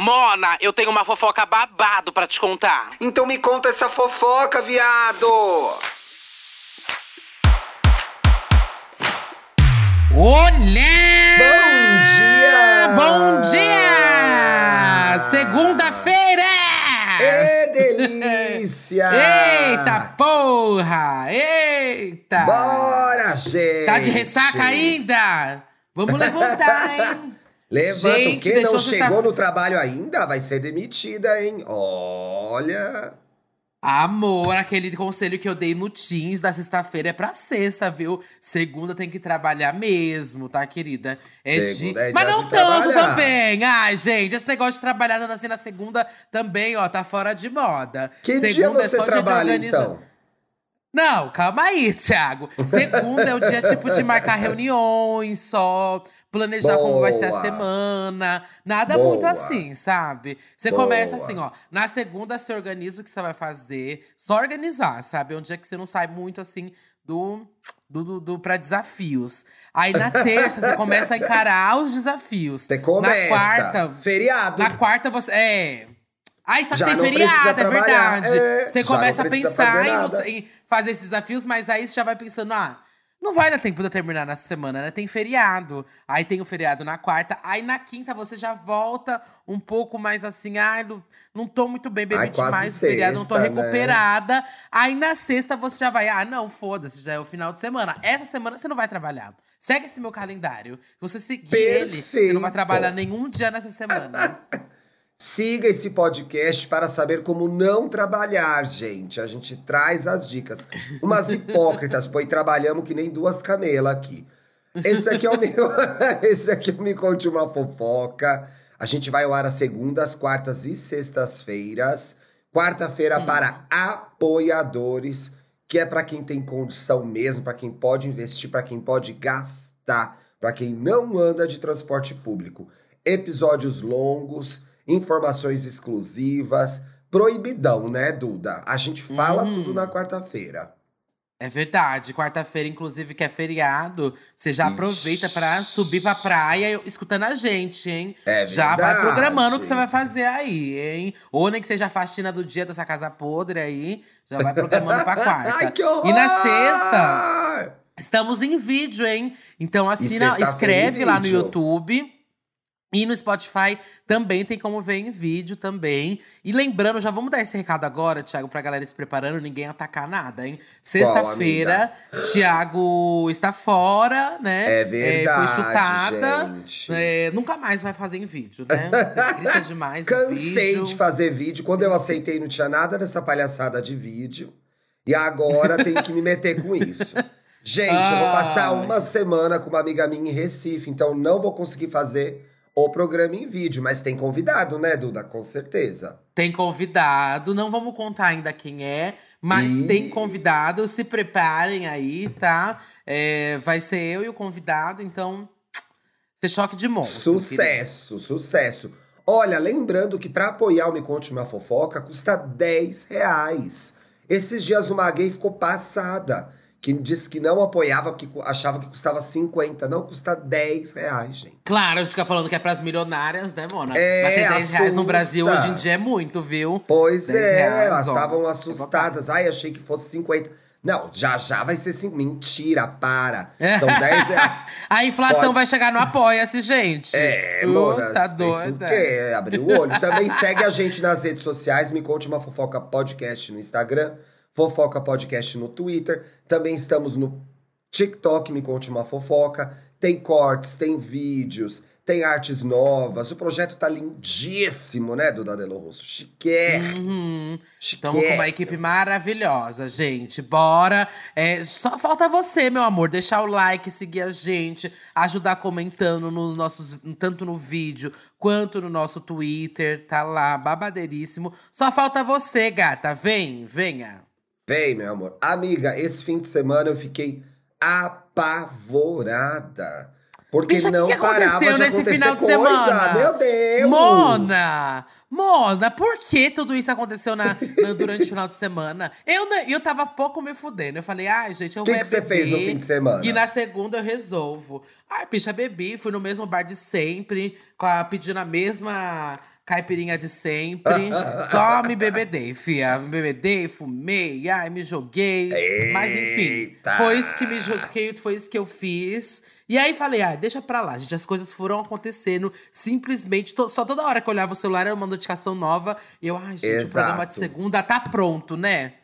Mona, eu tenho uma fofoca babado pra te contar. Então me conta essa fofoca, viado! Olá! Bom dia! Bom dia! Segunda-feira! Ê, delícia! Eita porra! Eita! Bora, gente! Tá de ressaca ainda? Vamos levantar, hein? Levanta, Gente, deixou Não chegou no trabalho ainda? Vai ser demitida, hein? Olha... Amor, aquele conselho que eu dei no Teams da sexta-feira é pra sexta, viu? Segunda tem que trabalhar mesmo, tá, querida? É Segunda é Mas não de tanto trabalhar. também. Ai, gente, esse negócio de trabalhar tanto assim na segunda também, ó, tá fora de moda. Que segunda dia é você só dia de trabalha, então? Não, calma aí, Thiago. Segunda é o dia, tipo, de marcar reuniões só, planejar como vai ser a Boa. semana. Nada Boa. muito assim, sabe? Você Boa. começa assim, ó. Na segunda, você organiza o que você vai fazer. Só organizar, sabe? É um dia que você não sai muito, assim, do… Do, do, do para desafios. Aí na terça você começa a encarar os desafios. Você começa. Na quarta, Feriado. na quarta você. É. Ai, só Já tem feriado, é verdade. É, você começa a pensar fazer em, em fazer esses desafios, mas aí você já vai pensando, ah, não vai dar tempo de eu terminar nessa semana, né? Tem feriado. Aí tem o feriado na quarta. Aí na quinta você já volta um pouco mais assim, ai, não, não tô muito bem, bebi Ai, demais o feriado, não tô sexta, né? recuperada. Aí na sexta você já vai, ah, não, foda-se, já é o final de semana. Essa semana você não vai trabalhar. Segue esse meu calendário. Se você seguir ele, você não vai Perfeito. trabalhar nenhum dia nessa semana. Siga esse podcast para saber como não trabalhar, gente. A gente traz as dicas. Umas hipócritas, pois trabalhamos que nem duas camelas aqui. Esse aqui é o meu. Esse aqui é o Me Conte uma Fofoca. A gente vai ao ar às segundas, quartas e sextas-feiras. Quarta-feira para apoiadores, que é para quem tem condição mesmo, para quem pode investir, para quem pode gastar, para quem não anda de transporte público. Episódios longos, informações exclusivas, proibidão, né, Duda? A gente fala Uhum. tudo na quarta-feira. É verdade. Quarta-feira, inclusive, que é feriado, você já Ixi. aproveita pra subir pra praia escutando a gente, hein? É Já vai programando o que você vai fazer aí, hein? Ou nem que seja a faxina do dia dessa casa podre aí, já vai programando pra quarta. Ai, que horror! E na sexta, estamos em vídeo, hein? Então assina, escreve lá no. YouTube. E no Spotify também tem como ver em vídeo também. E lembrando, já vamos dar esse recado agora, Thiago, pra galera se preparando, ninguém atacar nada, hein? Sexta-feira, Thiago está fora, né? É verdade, foi chutada. gente. É, nunca mais vai fazer em vídeo, né? Você grita demais em Cansei de fazer vídeo. Quando eu aceitei, não tinha nada dessa palhaçada de vídeo. E agora tenho que me meter com isso. Gente, eu vou passar uma semana com uma amiga minha em Recife, então não vou conseguir fazer o programa em vídeo, mas tem convidado, né, Duda? Com certeza. Tem convidado, não vamos contar ainda quem é, mas Ih. tem convidado. Se preparem aí, tá? É, vai ser eu e o convidado, então. Ser choque de monstro. querido. Sucesso, sucesso. Olha, lembrando que para apoiar o Me Conte Uma Fofoca custa 10 reais. Esses dias uma gay ficou passada, que disse que não apoiava, cu- achava que custava 50. Não, custa 10 reais, gente. Claro, a gente fica falando que é pras milionárias, né, Mona? É, Mas ter 10 reais no. Brasil hoje em dia é muito, viu? Pois 10 é, reais, elas estavam É assustadas. Ai, achei que fosse 50. Não, já já vai ser 5. Mentira, para. É. São 10 reais. A inflação Pode. vai chegar no Apoia-se, gente. É, Uh, Mona, Tá pensa o doida. quê? Abriu o olho. Também segue a gente nas redes sociais. Me conte uma fofoca podcast no Instagram, fofoca podcast no Twitter. Também estamos no TikTok, me conte uma fofoca. Tem cortes, tem vídeos, tem artes novas. O projeto tá lindíssimo, né, Duda Delo Rosso? Chiquérrimo. Uhum. chiquérrimo. Estamos com uma equipe maravilhosa, gente. Bora. É, só falta você, meu amor, deixar o like, seguir a gente, ajudar comentando nos nossos, tanto no vídeo quanto no nosso Twitter. Tá lá, babadeiríssimo. Só falta você, gata. Vem, venha. Vem, meu amor. Amiga, esse fim de semana eu fiquei apavorada. Porque Bicha, o não que parava aconteceu de nesse acontecer final de coisa. semana? Meu Deus! Mona! Mona, por que tudo isso aconteceu na, na- durante o final de semana? Eu, eu tava pouco me fudendo. Eu falei, ai, gente, eu O que vou que você beber, fez no fim de semana? E na segunda eu resolvo. Ai, bicha, bebi, fui no mesmo bar de sempre, com a, pedindo a mesma caipirinha de sempre. Só me bebedei, fia. Me bebedei, fumei, ai, me joguei. Mas enfim, Eita. foi isso que me joguei, foi isso que eu fiz. E aí falei, ah, deixa pra lá, gente. As coisas foram acontecendo simplesmente. to- só toda hora que eu olhava o celular era uma notificação nova. E eu, ai, gente, o programa de Exato. segunda tá pronto, né?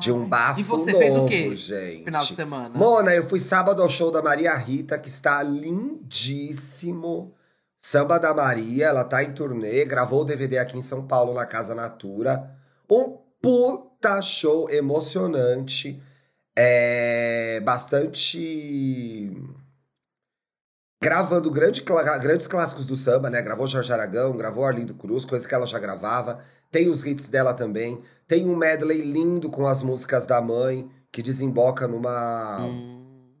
De um Ai. bafo E você novo, fez o quê? gente. Final de semana. Mona, eu fui sábado ao show da Maria Rita, que está lindíssimo. Samba da Maria, ela tá em turnê, gravou o DVD aqui em São Paulo, na Casa Natura. Um puta show emocionante. É bastante. Gravando grande grandes clássicos do samba, né? Gravou Jorge Aragão, gravou Arlindo Cruz, coisa que ela já gravava. Tem os hits dela também. Tem um medley lindo com as músicas da mãe, que desemboca numa, Hum.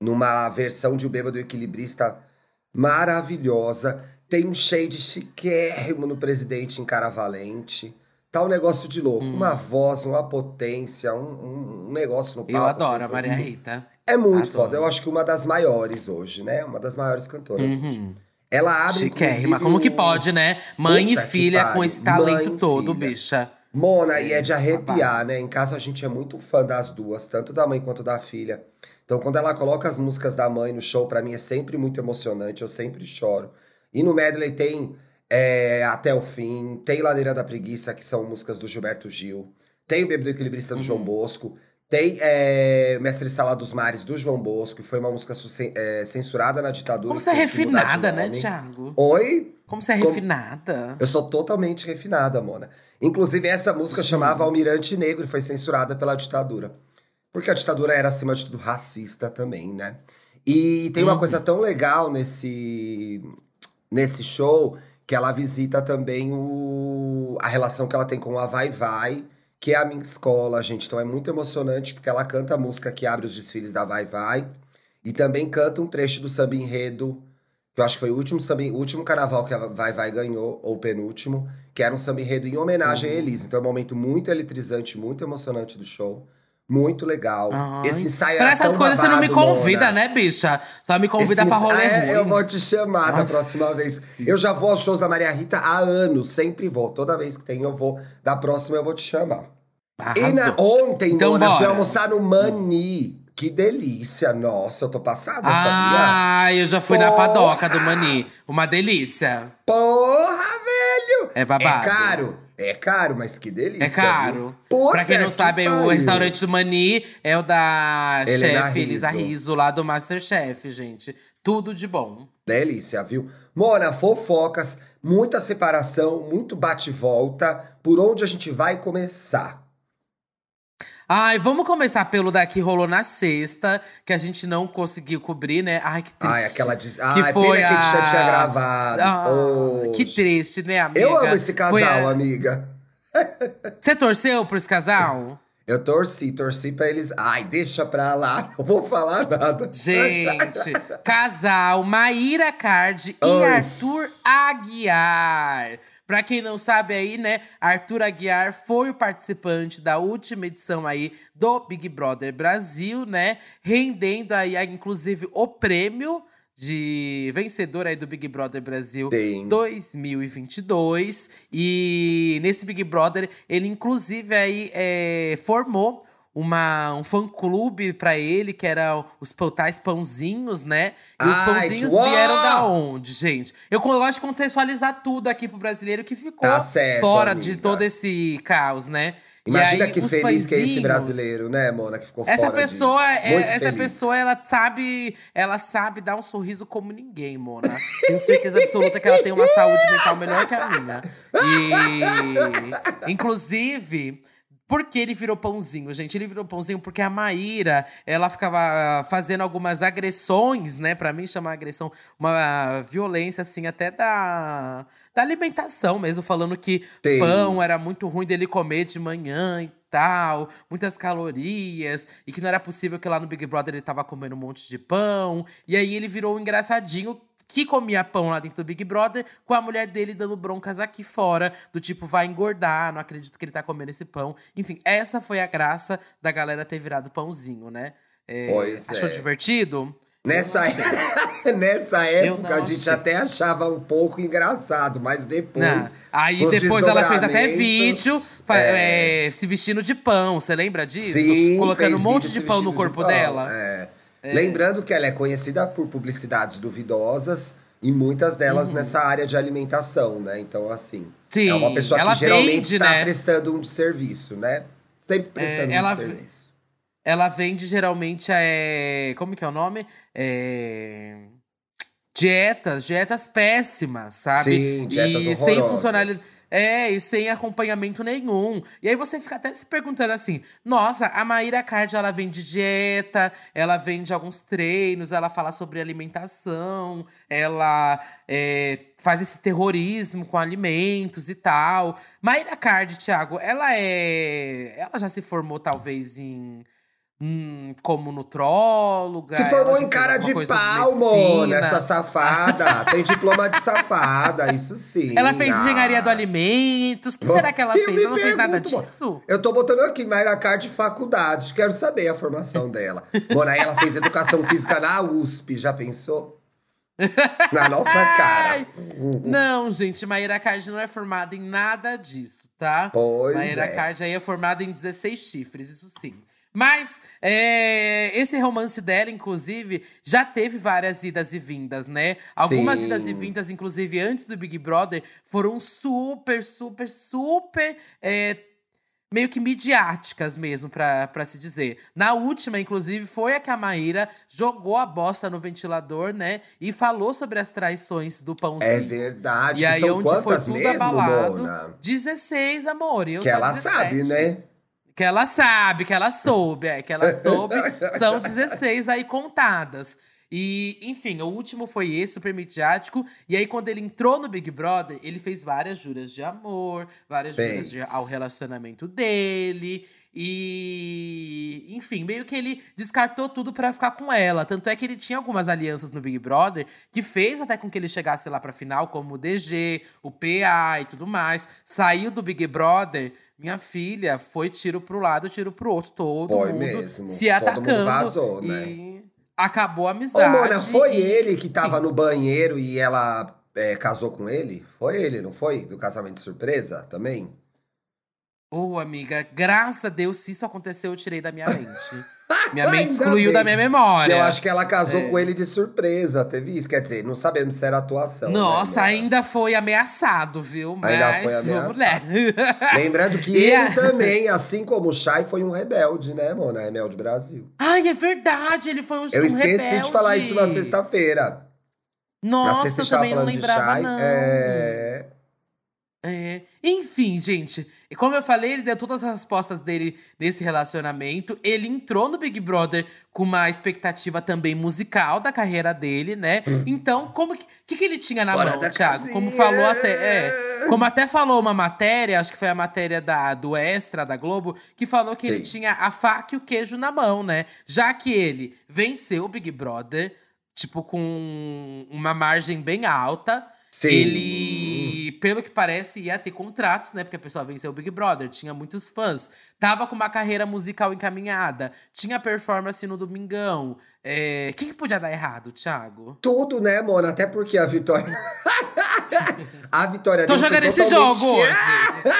numa versão de O Bêbado Equilibrista maravilhosa. Tem um shade chiquérrimo no Presidente em Cara Valente. Tá um negócio de louco. Hum. Uma voz, uma potência, um, um- negócio no palco. Eu adoro assim, a Maria muito- Rita. É muito Adoro. foda. Eu acho que uma das maiores hoje, né? Uma das maiores cantoras. hoje. Uhum. Ela abre, Chiquérrima. Como que pode, né? Mãe Puta e filha com esse talento Mãe todo, filha. bicha. Mona, e é de É, arrepiar, né? Em casa a gente é muito fã das duas, tanto da mãe quanto da filha. Então, quando ela coloca as músicas da mãe no show, pra mim é sempre muito emocionante, eu sempre choro. E no medley tem é, Até o Fim, tem Ladeira da Preguiça, que são músicas do Gilberto Gil, tem o Bêbado Equilibrista do Uhum. João Bosco, tem é, Mestre Sala dos Mares do João Bosco, que foi uma música é, censurada na ditadura. Como você é refinada, né. Thiago? Oi? Como você é Como- refinada. Eu sou totalmente refinada, Mona. Inclusive, essa música chamava Almirante Negro e foi censurada pela ditadura. Porque a ditadura era, acima de tudo, racista também, né? E tem uma Uhum. coisa tão legal nesse, nesse show que ela visita também o, a relação que ela tem com a Vai Vai, que é a minha escola, gente. Então é muito emocionante porque ela canta a música que abre os desfiles da Vai Vai e também canta um trecho do samba enredo que eu acho que foi o último, samba, o último carnaval que a Vai Vai ganhou, ou o penúltimo, que era um samba enredo em homenagem Uhum. a Elise. Então é um momento muito eletrizante, muito emocionante do show. Muito legal. Ai, Esse ensaio Pra essas coisas você não me babado, convida, Mona. né, bicha? Só me convida Esse pra rolê É, ruim. Eu vou te chamar da Ai. próxima vez. Eu já vou aos shows da Maria Rita há anos, sempre vou. Toda vez que tem, eu vou. Da próxima eu vou te chamar. E na- Arrasou. ontem, Então Mona, eu fui bora. almoçar no Mani. Que delícia. Nossa, eu tô passada, sabia? Ah, eu já fui na Porra! padoca do Mani. Uma delícia. Porra, velho! É babado. É caro, é caro, mas que delícia. É caro. Puta pra quem não que sabe, o pariu. restaurante do Mani é o da Helena chefe Elisa Rizzo. Rizzo, lá do Masterchef, gente. Tudo de bom. Delícia, viu? Mona, fofocas, muita separação, muito bate-volta. Por onde a gente vai começar? Ai, vamos começar pelo daqui rolou na sexta, que a gente não conseguiu cobrir, né? Ai, que triste. Ai, aquela. Des... que Ai, foi pena que a gente já tinha a- gravado. Ah, que triste, né, amiga? Eu amo esse casal, a- amiga. Você torceu por esse casal? Eu torci, torci pra eles. Ai, deixa pra lá, não vou falar nada. Gente, casal Maíra Card e Ai. Arthur Aguiar. Pra quem não sabe aí, né, Arthur Aguiar foi o participante da última edição aí do Big Brother Brasil, né, rendendo aí, inclusive o prêmio de vencedor aí do Big Brother Brasil Tem. 2022. E nesse Big Brother, ele inclusive aí é, formou uma, um fã-clube pra ele, que era os tais pãozinhos, né? E os pãozinhos vieram da onde, gente? Eu gosto de contextualizar tudo aqui pro brasileiro que ficou Tá certo, fora de amiga. todo esse caos, né? Imagina aí, que feliz que é esse brasileiro, né, Mona? Que ficou essa fora pessoa, é- essa feliz. pessoa, ela sabe, ela sabe dar um sorriso como ninguém, Mona. Tenho certeza absoluta que ela tem uma saúde mental melhor que a minha. E, inclusive, por que ele virou pãozinho, gente? Ele virou pãozinho porque a Maíra, ela ficava fazendo algumas agressões, né? Pra mim, chamar agressão uma violência, assim, até da, da alimentação mesmo, falando que Tem. pão era muito ruim dele comer de manhã e tal, muitas calorias, e que não era possível que lá no Big Brother ele tava comendo um monte de pão. E aí ele virou um engraçadinho que comia pão lá dentro do Big Brother, com a mulher dele dando broncas aqui fora, do tipo, vai engordar, não acredito que ele tá comendo esse pão. Enfim, essa foi a graça da galera ter virado pãozinho, né? É, Pois achou é. divertido? Nessa. Nessa época a gente achei. até achava um pouco engraçado, mas depois. Não. Aí depois ela fez até vídeo é. é, se vestindo de pão. Você lembra disso? Sim, Colocando um monte de pão no corpo pão, dela. é. Lembrando que ela é conhecida por publicidades duvidosas e muitas delas nessa área de alimentação, né? Então, assim. Uhum. Sim, é uma pessoa que geralmente vende, está né? prestando um de serviço, né? Sempre prestando ela um serviço. Ela vende geralmente é, como que é o nome? É, dietas, dietas péssimas, sabe? Sim, dietas e sem funcionalidade. É, e sem acompanhamento nenhum. E aí você fica até se perguntando assim: nossa, a Maíra Card ela vende dieta, ela vende alguns treinos, ela fala sobre alimentação, ela é, faz esse terrorismo com alimentos e tal. Maíra Card, Thiago, ela é. Ela já se formou, talvez, em. Hum, como nutróloga. Se formou em cara de pau, medicina. mona, essa safada. Tem diploma de safada, isso sim. Ela fez ah. engenharia do alimentos. O que será que ela fez? Ela não fez nada disso? Eu tô botando aqui Mayra Card faculdade, quero saber a formação dela. Mona, ela fez educação física na USP, já pensou? Na nossa cara. Não, gente, Maíra Card não é formada em nada disso, tá? Pois Maíra é. Card aí é formada em 16 chifres, isso sim. Mas é, esse romance dela, inclusive, já teve várias idas e vindas, né? Algumas Sim. idas e vindas, inclusive antes do Big Brother, foram super, super, super. é, meio que midiáticas mesmo, pra, pra se dizer. Na última, inclusive, foi a que a Maíra jogou a bosta no ventilador, né? E falou sobre as traições do pãozinho. É verdade. E aí, onde foi tudo mesmo, abalado. Mona? 16, amor. Eu Que ela 17. sabe, né? Que ela sabe, que ela soube, é, que ela soube. são 16 aí contadas. E, enfim, o último foi esse, super midiático. E aí, quando ele entrou no Big Brother, ele fez várias juras de amor, várias juras de- ao relacionamento dele. E, enfim, meio que ele descartou tudo pra ficar com ela. Tanto é que ele tinha algumas alianças no Big Brother que fez até com que ele chegasse lá pra final, como o DG, o PA e tudo mais. Saiu do Big Brother, minha filha, foi tiro pro lado, tiro pro outro, todo Foi mundo mesmo. se Todo mundo atacando. vazou, né? E acabou a Ô, amizade. Mona, foi e- ele que tava no banheiro e ela é, casou com ele? Foi ele, não foi? Do casamento surpresa também? Ô, amiga, graças a Deus, se isso aconteceu, eu tirei da minha mente. Minha mente excluiu bem. da minha memória. Que eu acho que ela casou É. com ele de surpresa, teve isso. Quer dizer, não sabemos se era atuação. né, Nossa, Mona? ainda foi ameaçado, viu? Mas, Ainda foi ameaçado. mulher. Lembrando que E ele também, assim como o Chay, foi um rebelde, né, Mona? Rebelde Brasil. Ai, é verdade, ele foi um Eu um esqueci rebelde. de falar isso na sexta-feira. na Nossa, sexta eu também não lembrava, Chay. não. É... É. Enfim, gente. E como eu falei, ele deu todas as respostas dele nesse relacionamento. Ele entrou no Big Brother com uma expectativa também musical da carreira dele, né? Então, como que, que, que ele tinha na. Fora mão, Thiago? Como casinha. falou até. É, como até falou uma matéria, acho que foi a matéria da, do Extra da Globo, que falou que ele Sim. tinha a faca e o queijo na mão, né? Já que ele venceu o Big Brother, tipo, com uma margem bem alta. Sim. Ele, pelo que parece, ia ter contratos, né? Porque a pessoa venceu o Big Brother, tinha muitos fãs. Tava com uma carreira musical encaminhada, tinha performance no Domingão. É, O que, que podia dar errado, Thiago? Tudo, né, Mona? Até porque a vitória. a vitória Tô dele. foi jogando esse totalmente- jogo hoje.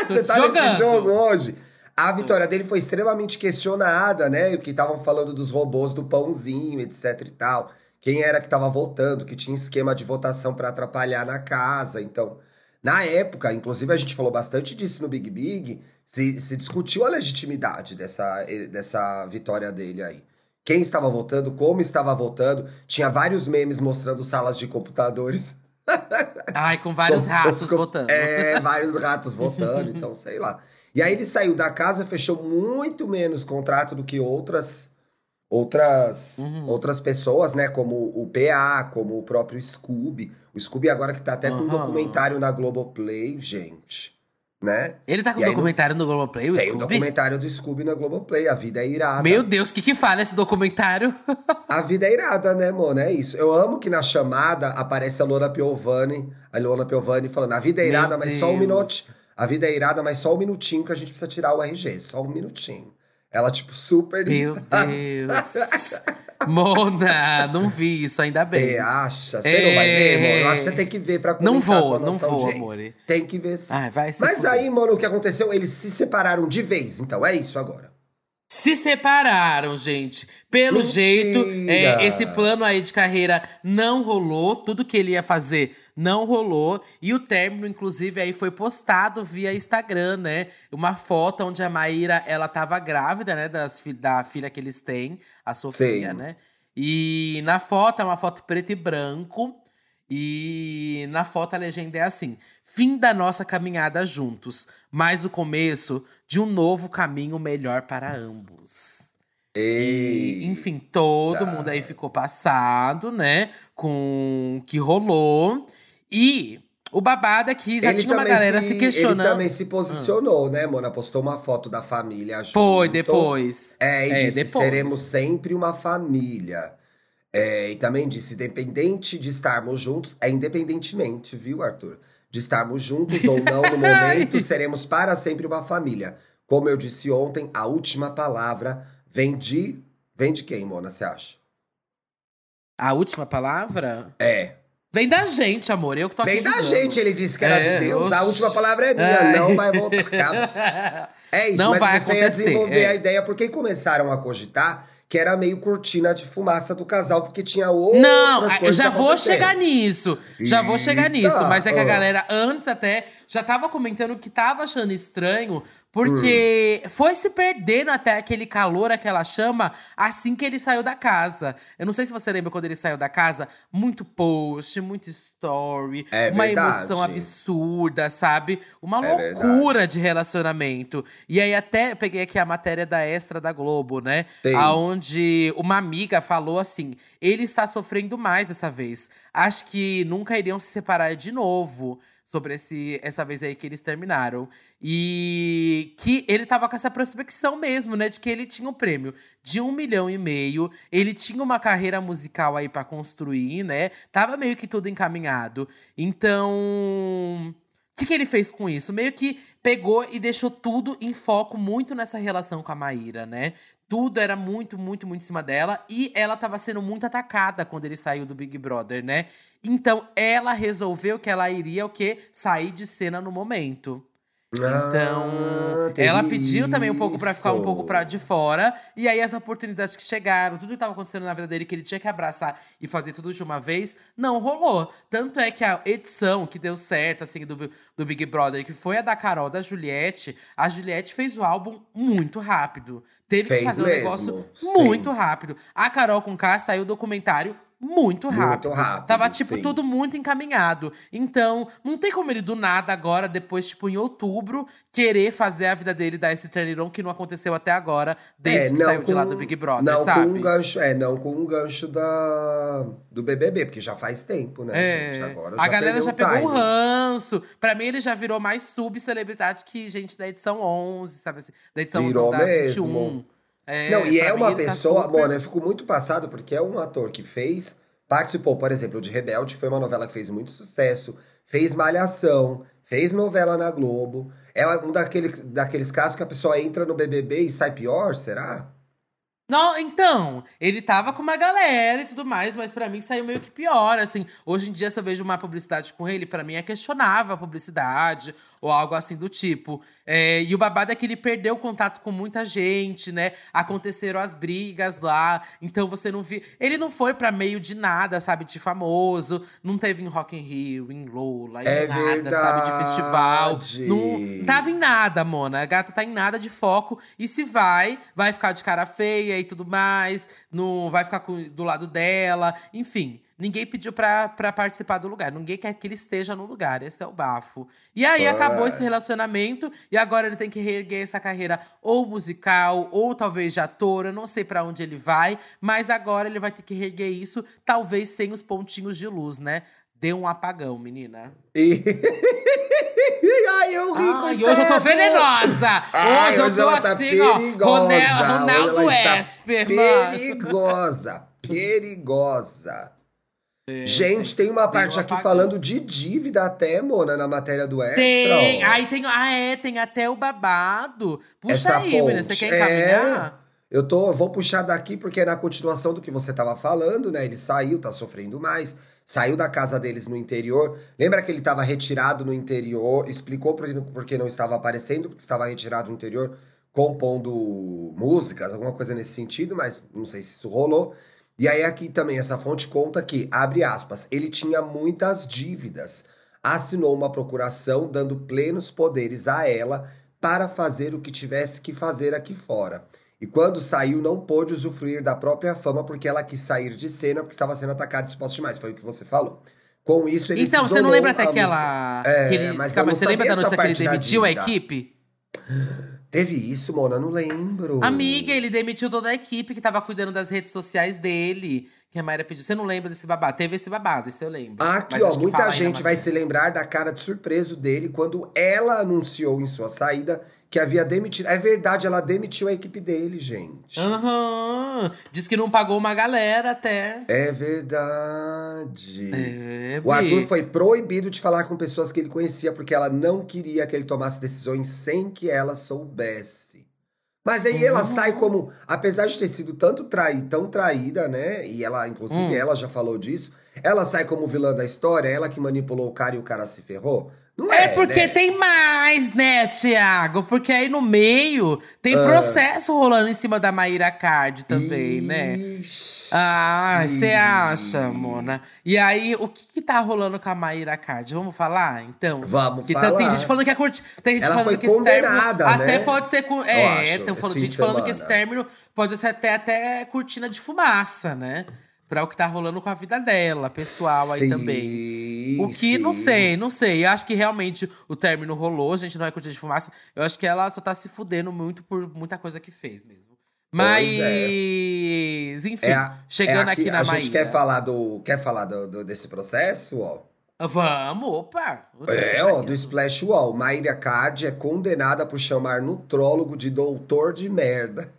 Tô Você tá jogando. nesse jogo hoje. A vitória dele foi extremamente questionada, né? O que estavam falando dos robôs do pãozinho, etc e tal. Quem era que estava votando, que tinha esquema de votação para atrapalhar na casa. Então, na época, inclusive a gente falou bastante disso no Big Big, se, se discutiu a legitimidade dessa, dessa vitória dele aí. Quem estava votando, como estava votando. Tinha vários memes mostrando salas de computadores. Ai, com vários Como se ratos com- votando. É, vários ratos votando, então sei lá. E aí ele saiu da casa, fechou muito menos contrato do que outras outras Uhum. outras pessoas, né, como o PA, como o próprio Scooby. O Scooby agora que tá até com um documentário na Globoplay, gente, né? Ele tá com aí documentário no Globoplay, o Tem um Scooby? documentário do Scooby na Globoplay, A Vida é Irada. Meu Deus, o que que fala esse documentário? A vida é irada, né, mano? É isso. Eu amo que na chamada aparece a Lona Piovani, a Lona Piovani falando: a vida é Meu irada, mas só um Deus. minuto. A vida é irada, mas só um minutinho que a gente precisa tirar o RG. Só um minutinho. Ela, tipo, super. Meu Deus. Mona, não vi isso, ainda bem. Você acha? Você é... não vai ver, Mona? Eu acho que você tem que ver pra Não vou, não vou, amor. Tem que ver sim. Ai, vai Mas aí, mano, o que aconteceu? Eles se separaram de vez, então é isso agora. Se separaram, gente. Pelo Mentira. jeito, é, esse plano aí de carreira não rolou. Tudo que ele ia fazer não rolou. E o término, inclusive, aí foi postado via Instagram, né? Uma foto onde a Maíra, ela tava grávida, né? Das, da filha que eles têm, a Sofia, Sim. né? E na foto, é uma foto preto e branco. E na foto a legenda é assim: fim da nossa caminhada juntos, mas o começo de um novo caminho melhor para ambos. E, enfim, todo mundo aí ficou passado, né? Com o que rolou. E o babado é que já ele tinha uma galera se, se, questionando. Ele também se posicionou, né, Mona? Postou uma foto da família junto. Foi, depois. É, e é, disse, depois. seremos sempre uma família. É, e também disse, independente de estarmos juntos, é independentemente, viu, Arthur? De estarmos juntos ou não no momento, seremos para sempre uma família. Como eu disse ontem, a última palavra vem de. Vem de quem, Mona, você acha? A última palavra? É. Vem da gente, amor. Eu que tô Vem da gente, ele disse que era é, de Deus. A última palavra é minha, é. não vai voltar. É isso, não mas vai você acontecer, ia desenvolver é. a ideia, porque começaram a cogitar que era meio cortina de fumaça do casal, porque tinha outras Não, coisas já vou chegar nisso. Já vou chegar nisso. Mas é que a galera, antes até, já tava comentando que tava achando estranho porque hum. foi se perdendo até aquele calor, aquela chama, assim que ele saiu da casa. Eu não sei se você lembra quando ele saiu da casa. Muito post, muito story. É uma verdade. emoção absurda, sabe? Uma é loucura verdade. de relacionamento. E aí até peguei aqui a matéria da Extra da Globo, né? Sim. Aonde uma amiga falou assim, ele está sofrendo mais dessa vez. Acho que nunca iriam se separar de novo sobre esse, essa vez aí que eles terminaram. E que ele tava com essa prospecção mesmo, né? De que ele tinha um prêmio de um milhão e meio. Ele tinha uma carreira musical aí para construir, né? Tava meio que tudo encaminhado. Então. O que, que ele fez com isso? Meio que pegou e deixou tudo em foco muito nessa relação com a Maíra, né? Tudo era muito, muito, muito em cima dela. E ela tava sendo muito atacada quando ele saiu do Big Brother, né? Então ela resolveu que ela iria o quê? Sair de cena no momento. Então, ah, ela pediu também um pouco para ficar um pouco para de fora. E aí, as oportunidades que chegaram, tudo que estava acontecendo na vida dele, que ele tinha que abraçar e fazer tudo de uma vez, não rolou. Tanto é que a edição que deu certo, assim, do, do Big Brother, que foi a da Carol, da Juliette, a Juliette fez o álbum muito rápido. Teve fez que fazer mesmo. um negócio Sim. muito rápido. A Carol com K saiu o documentário muito rápido. Muito rápido. Tava, tipo, sim. tudo muito encaminhado. Então, não tem como ele do nada agora, depois, tipo, em outubro, querer fazer a vida dele dar esse turnaround que não aconteceu até agora, desde é, que saiu com, de lá do Big Brother, não sabe? Com um gancho, é, não com um gancho da, do BBB, porque já faz tempo, né, é, gente? Agora a galera já pegou time. um ranço. Pra mim, ele já virou mais subcelebridade que gente da edição 11, sabe assim? Da edição virou da mesmo. 21. É, não, e é uma tá pessoa, tá super... bom, eu fico muito passado porque é um ator que fez, participou, por exemplo, de Rebelde, foi uma novela que fez muito sucesso, fez Malhação, fez novela na Globo. É um daqueles, daqueles casos que a pessoa entra no BBB e sai pior, será? Não, então, ele tava com uma galera e tudo mais, mas para mim saiu meio que pior, assim. Hoje em dia, se eu vejo uma publicidade com ele, para mim é questionável a publicidade ou algo assim do tipo. É, e o babado é que ele perdeu o contato com muita gente, né? Aconteceram as brigas lá, então você não viu. Ele não foi para meio de nada, sabe? De famoso, não teve em Rock in Rio, em Lola, em é nada, verdade. sabe? De festival. Não tava em nada, Mona. A gata tá em nada de foco. E se vai, vai ficar de cara feia e tudo mais, não vai ficar com, do lado dela, enfim. Ninguém pediu pra, pra participar do lugar. Ninguém quer que ele esteja no lugar. Esse é o bafo. E aí acabou esse relacionamento. E agora ele tem que reerguer essa carreira ou musical, ou talvez de ator. Eu não sei para onde ele vai. Mas agora ele vai ter que reerguer isso, talvez sem os pontinhos de luz, né? Deu um apagão, menina. Ai, eu ri Ai, hoje eu tô venenosa. Ai, hoje, eu tô tá assim, ó. Ronaldo Esper, Perigosa, perigosa. É, Gente, tem uma parte um aqui falando de dívida até, Mona, na matéria do Extra. Tem! ó. Aí tem. Ah, é, tem até o babado. Puxa Essa aí, menina. Você quer encaminhar? Eu tô, eu vou puxar daqui porque é na continuação do que você tava falando, né? Ele saiu, tá sofrendo mais, saiu da casa deles no interior. Lembra que ele tava retirado no interior, explicou por por que não estava aparecendo, porque estava retirado no interior, compondo músicas, alguma coisa nesse sentido, mas não sei se isso rolou. E aí aqui também essa fonte conta que, abre aspas, ele tinha muitas dívidas. Assinou uma procuração dando plenos poderes a ela para fazer o que tivesse que fazer aqui fora. E quando saiu, não pôde usufruir da própria fama porque ela quis sair de cena porque estava sendo atacada e exposta demais. Foi o que você falou. Com isso, ele Então, você não lembra até a que música. ela. É, ele, mas calma, você lembra da notícia que ele demitiu a equipe? Teve isso, Mona? Não lembro. Amiga, ele demitiu toda a equipe que tava cuidando das redes sociais dele. Que a Mayra pediu. Você não lembra desse babado? Teve esse babado, isso eu lembro. Aqui, Mas ó, muita gente vai se lembrar da cara de surpreso dele quando ela anunciou em sua saída que havia demitido. É verdade, ela demitiu a equipe dele, gente. Aham. Diz que não pagou uma galera até. É verdade. É, O Arthur foi proibido de falar com pessoas que ele conhecia porque ela não queria que ele tomasse decisões sem que ela soubesse. Mas aí ela Uhum. sai como, apesar de ter sido tanto traí, tão traída, né? E ela, inclusive, Hum. ela já falou disso. Ela sai como vilã da história, ela que manipulou o cara e o cara se ferrou. Não é, É porque né? tem mais, né, Tiago? Porque aí no meio tem Ah. processo rolando em cima da Maíra Card também, né? Ixi. Ah, você acha, Mona? E aí, o que, que tá rolando com a Maíra Card? Vamos falar, então? Vamos Que falar. tá- tem gente falando que é curti... Tem gente Ela falando que esse término condenada, até né? pode ser com... É, acho, esse falando fim gente falando que esse término pode ser até, até cortina de fumaça, né? Pra o que tá rolando com a vida dela, pessoal aí Sim, também. O que, não sim. sei, não sei. Eu acho que realmente o término rolou, a gente não é cortina de fumaça. Eu acho que ela só tá se fudendo muito por muita coisa que fez mesmo. Mas, enfim, É a- chegando é aqui, na A Maíra. gente quer falar, do, quer falar do, do- desse processo, ó? Vamos, opa! É, ó, do Splash Wall. Maíra Card é condenada por chamar nutrólogo de doutor de merda.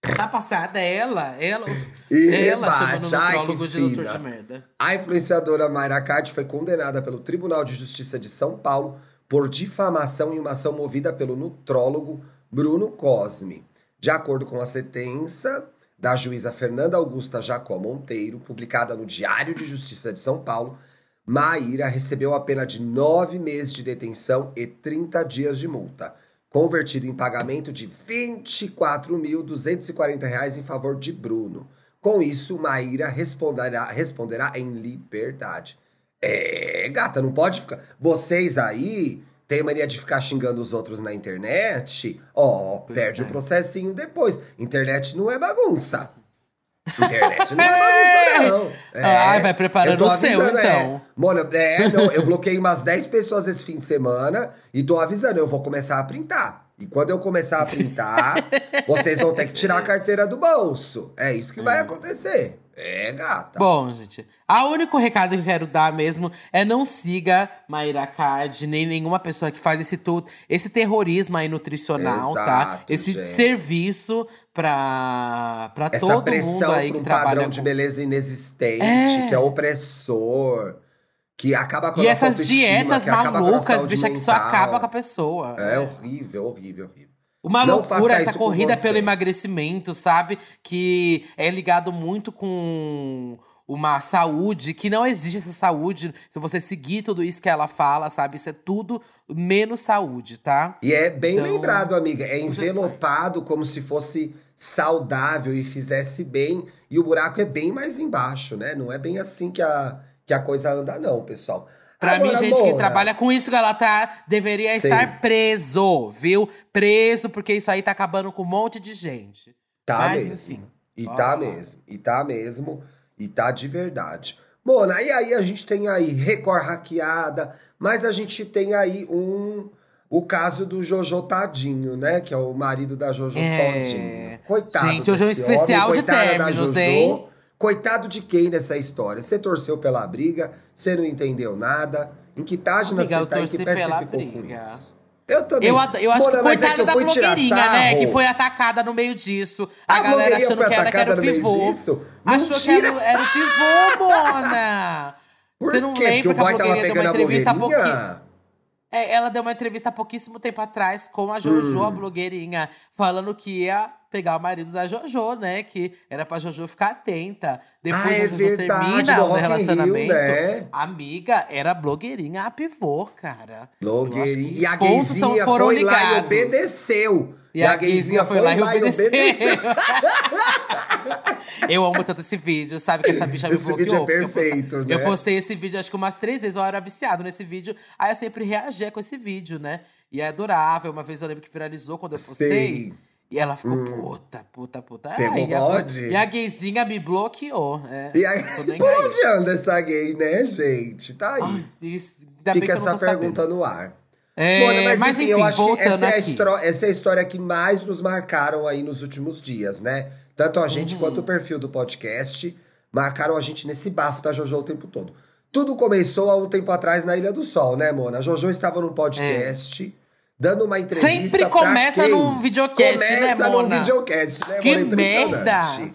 Tá passada ela, ela, E ela chamando o de doutor de merda. A influenciadora Mayra Card foi condenada pelo Tribunal de Justiça de São Paulo por difamação em uma ação movida pelo nutrólogo Bruno Cosme. De acordo com a sentença da juíza Fernanda Augusta Jacó Monteiro, publicada no Diário de Justiça de São Paulo, Maíra recebeu a pena de nove meses de detenção e 30 dias de multa, convertido em pagamento de 24.240 reais em favor de Bruno. Com isso, Maíra responderá, responderá em liberdade. É, gata, não pode ficar. Vocês aí têm mania de ficar xingando os outros na internet. Ó, Pois perde é. o processinho depois. Internet não é bagunça. Internet não é bagunça, não. É, Ai, vai preparando o seu, avisando, é. então. Mano, é, não, eu bloqueei umas 10 pessoas esse fim de semana e tô avisando, eu vou começar a printar. E quando eu começar a printar, vocês vão ter que tirar a carteira do bolso. É isso que vai acontecer. É, gata. Bom, gente, o único recado que eu quero dar mesmo é não siga Maíra Card, nem nenhuma pessoa que faz esse, tu, esse terrorismo aí nutricional, tá? Exato, Esse gente. serviço pra, pra Essa todo mundo aí pra que um trabalha padrão com... de beleza inexistente, É. que é opressor, que acaba com a E nossa essas dietas malucas, bicha, que só acaba com a pessoa. É horrível, horrível, horrível. Uma Não loucura essa corrida pelo emagrecimento, sabe? Que é ligado muito com uma saúde, que não existe essa saúde se você seguir tudo isso que ela fala, sabe? Isso é tudo menos saúde, tá? E é bem Então, lembrado, amiga. É envelopado como se fosse saudável e fizesse bem. E o buraco é bem mais embaixo, né? Não é bem assim que a, que a coisa anda, não, pessoal. Pra Agora, mim, gente que Mona, trabalha com isso, Galata, deveria Sim. estar preso, viu? Preso, porque isso aí tá acabando com um monte de gente. Tá Mas, mesmo. enfim, E tá lá. mesmo. E tá mesmo. E tá de verdade. Mona, e aí a gente tem aí Record hackeada, mas a gente tem aí um. O caso do Jojo Tadinho, né? Que é o marido da Jojo É. Todinho. Coitado. Gente, hoje é um especial homem, de términos, hein? Coitado de quem nessa história? Você torceu pela briga, você não entendeu nada. Em que página Amiga, você tá? Em que pé você ficou briga. com isso? Eu também. Eu, eu acho Mona, que é coitada eu da blogueirinha, né? Que foi atacada no meio disso. A, A galera achando que era, que era o pivô. Achou que era, era o pivô, Mona! Por Você não quê? lembra Porque que a blogueirinha deu uma entrevista há pouquinho? É, ela deu uma entrevista há pouquíssimo tempo atrás com a Jojo, Hum. a blogueirinha, falando que ia pegar o marido da Jojo, né? Que era pra Jojo ficar atenta. Depois Ah, é a Jojo verdade, termina o in Rio, relacionamento. né? Amiga, era blogueirinha a pivô, cara. Blogueirinha. E a gayzinha foram foi lá e ligados. obedeceu. E a gayzinha foi lá e obedeceu. Eu amo tanto esse vídeo, sabe? Que essa bicha me Esse bloqueou. vídeo é porque eu perfeito, né? Eu postei esse vídeo acho que umas três vezes, eu era viciado nesse vídeo. Aí eu sempre reagia com esse vídeo, né? E é adorável. Uma vez eu lembro que viralizou quando eu postei. Sei. E ela ficou puta, puta, puta. Pegou Ai, e a- bode? E a gayzinha me bloqueou. É, E nem por onde anda essa gay, né, gente? Tá aí. Ai, isso, Fica essa tô sabendo. pergunta no ar. É, Mona, mas, mas, enfim, enfim, eu acho que essa é, a essa é a história que mais nos marcaram aí nos últimos dias, né? Tanto a gente Uhum. quanto o perfil do podcast marcaram a gente nesse bafo da Jojo o tempo todo. Tudo começou há um tempo atrás na Ilha do Sol, né, Mona? A Jojo estava num podcast, dando uma entrevista É. Sempre começa quem? num videocast, né, Começa Mona? num videocast, né, Que Mona? Impressionante. merda!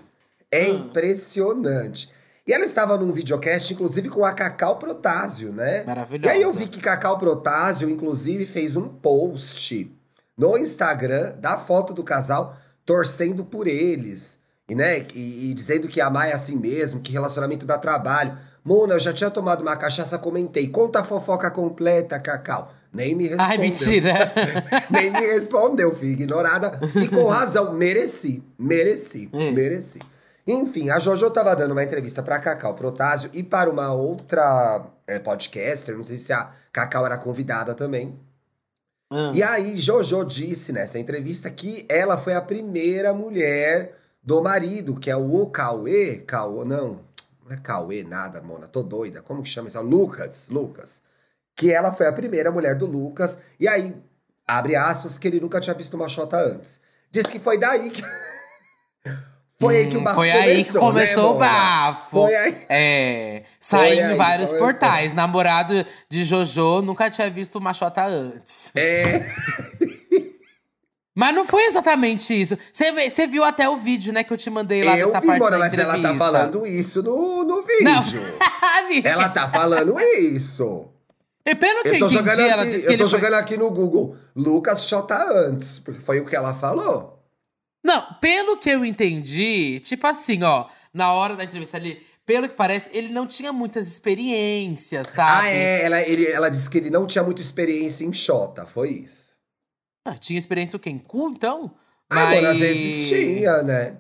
É Hum. impressionante. E ela estava num videocast, inclusive, com a Cacau Protásio, né? E Maravilhosa. aí eu vi que Cacau Protásio, inclusive, fez um post no Instagram da foto do casal torcendo por eles. E, né, e, e dizendo que amar é assim mesmo, que relacionamento dá trabalho. Mona, eu já tinha tomado uma cachaça, comentei. Conta a fofoca completa, Cacau. Nem me respondeu. Ai, mentira. Nem me respondeu, fui ignorada. E com razão, mereci. Mereci, É. mereci. Enfim, a Jojo tava dando uma entrevista pra Cacau Protásio e para uma outra é, podcaster, não sei se a Cacau era convidada também. Hum. E aí, Jojo disse nessa entrevista que ela foi a primeira mulher do marido, que é o Cauê. Cauê, não, não é Cauê nada, Mona, tô doida. Como que chama isso? É Lucas, Lucas. Que ela foi a primeira mulher do Lucas. E aí, abre aspas, que ele nunca tinha visto uma Xota antes. Diz que foi daí que. foi aí que o Hum, bafo Foi começou, aí que começou né, o bafo. Foi aí. É, saí aí em vários começou. portais. Namorado de Jojo nunca tinha visto uma Xota antes. É. Mas não foi exatamente isso. Você viu até o vídeo, né, que eu te mandei lá Eu dessa vi, parte Mona, da mas ela entrevista. tá falando isso no, no vídeo. Não. Ela tá falando isso. E pelo que eu, tô, entendi, jogando ela aqui, disse que eu tô foi... jogando aqui no Google Lucas Xota antes, porque foi o que ela falou. Não, pelo que eu entendi, tipo assim, ó, na hora da entrevista ali, pelo que parece, ele não tinha muitas experiências, sabe? Ah, é. Ela, ele, ela disse que ele não tinha muita experiência em Xota, foi isso. Ah, tinha experiência o quê? Em cu, então? Ah, Mas- às vezes tinha, né?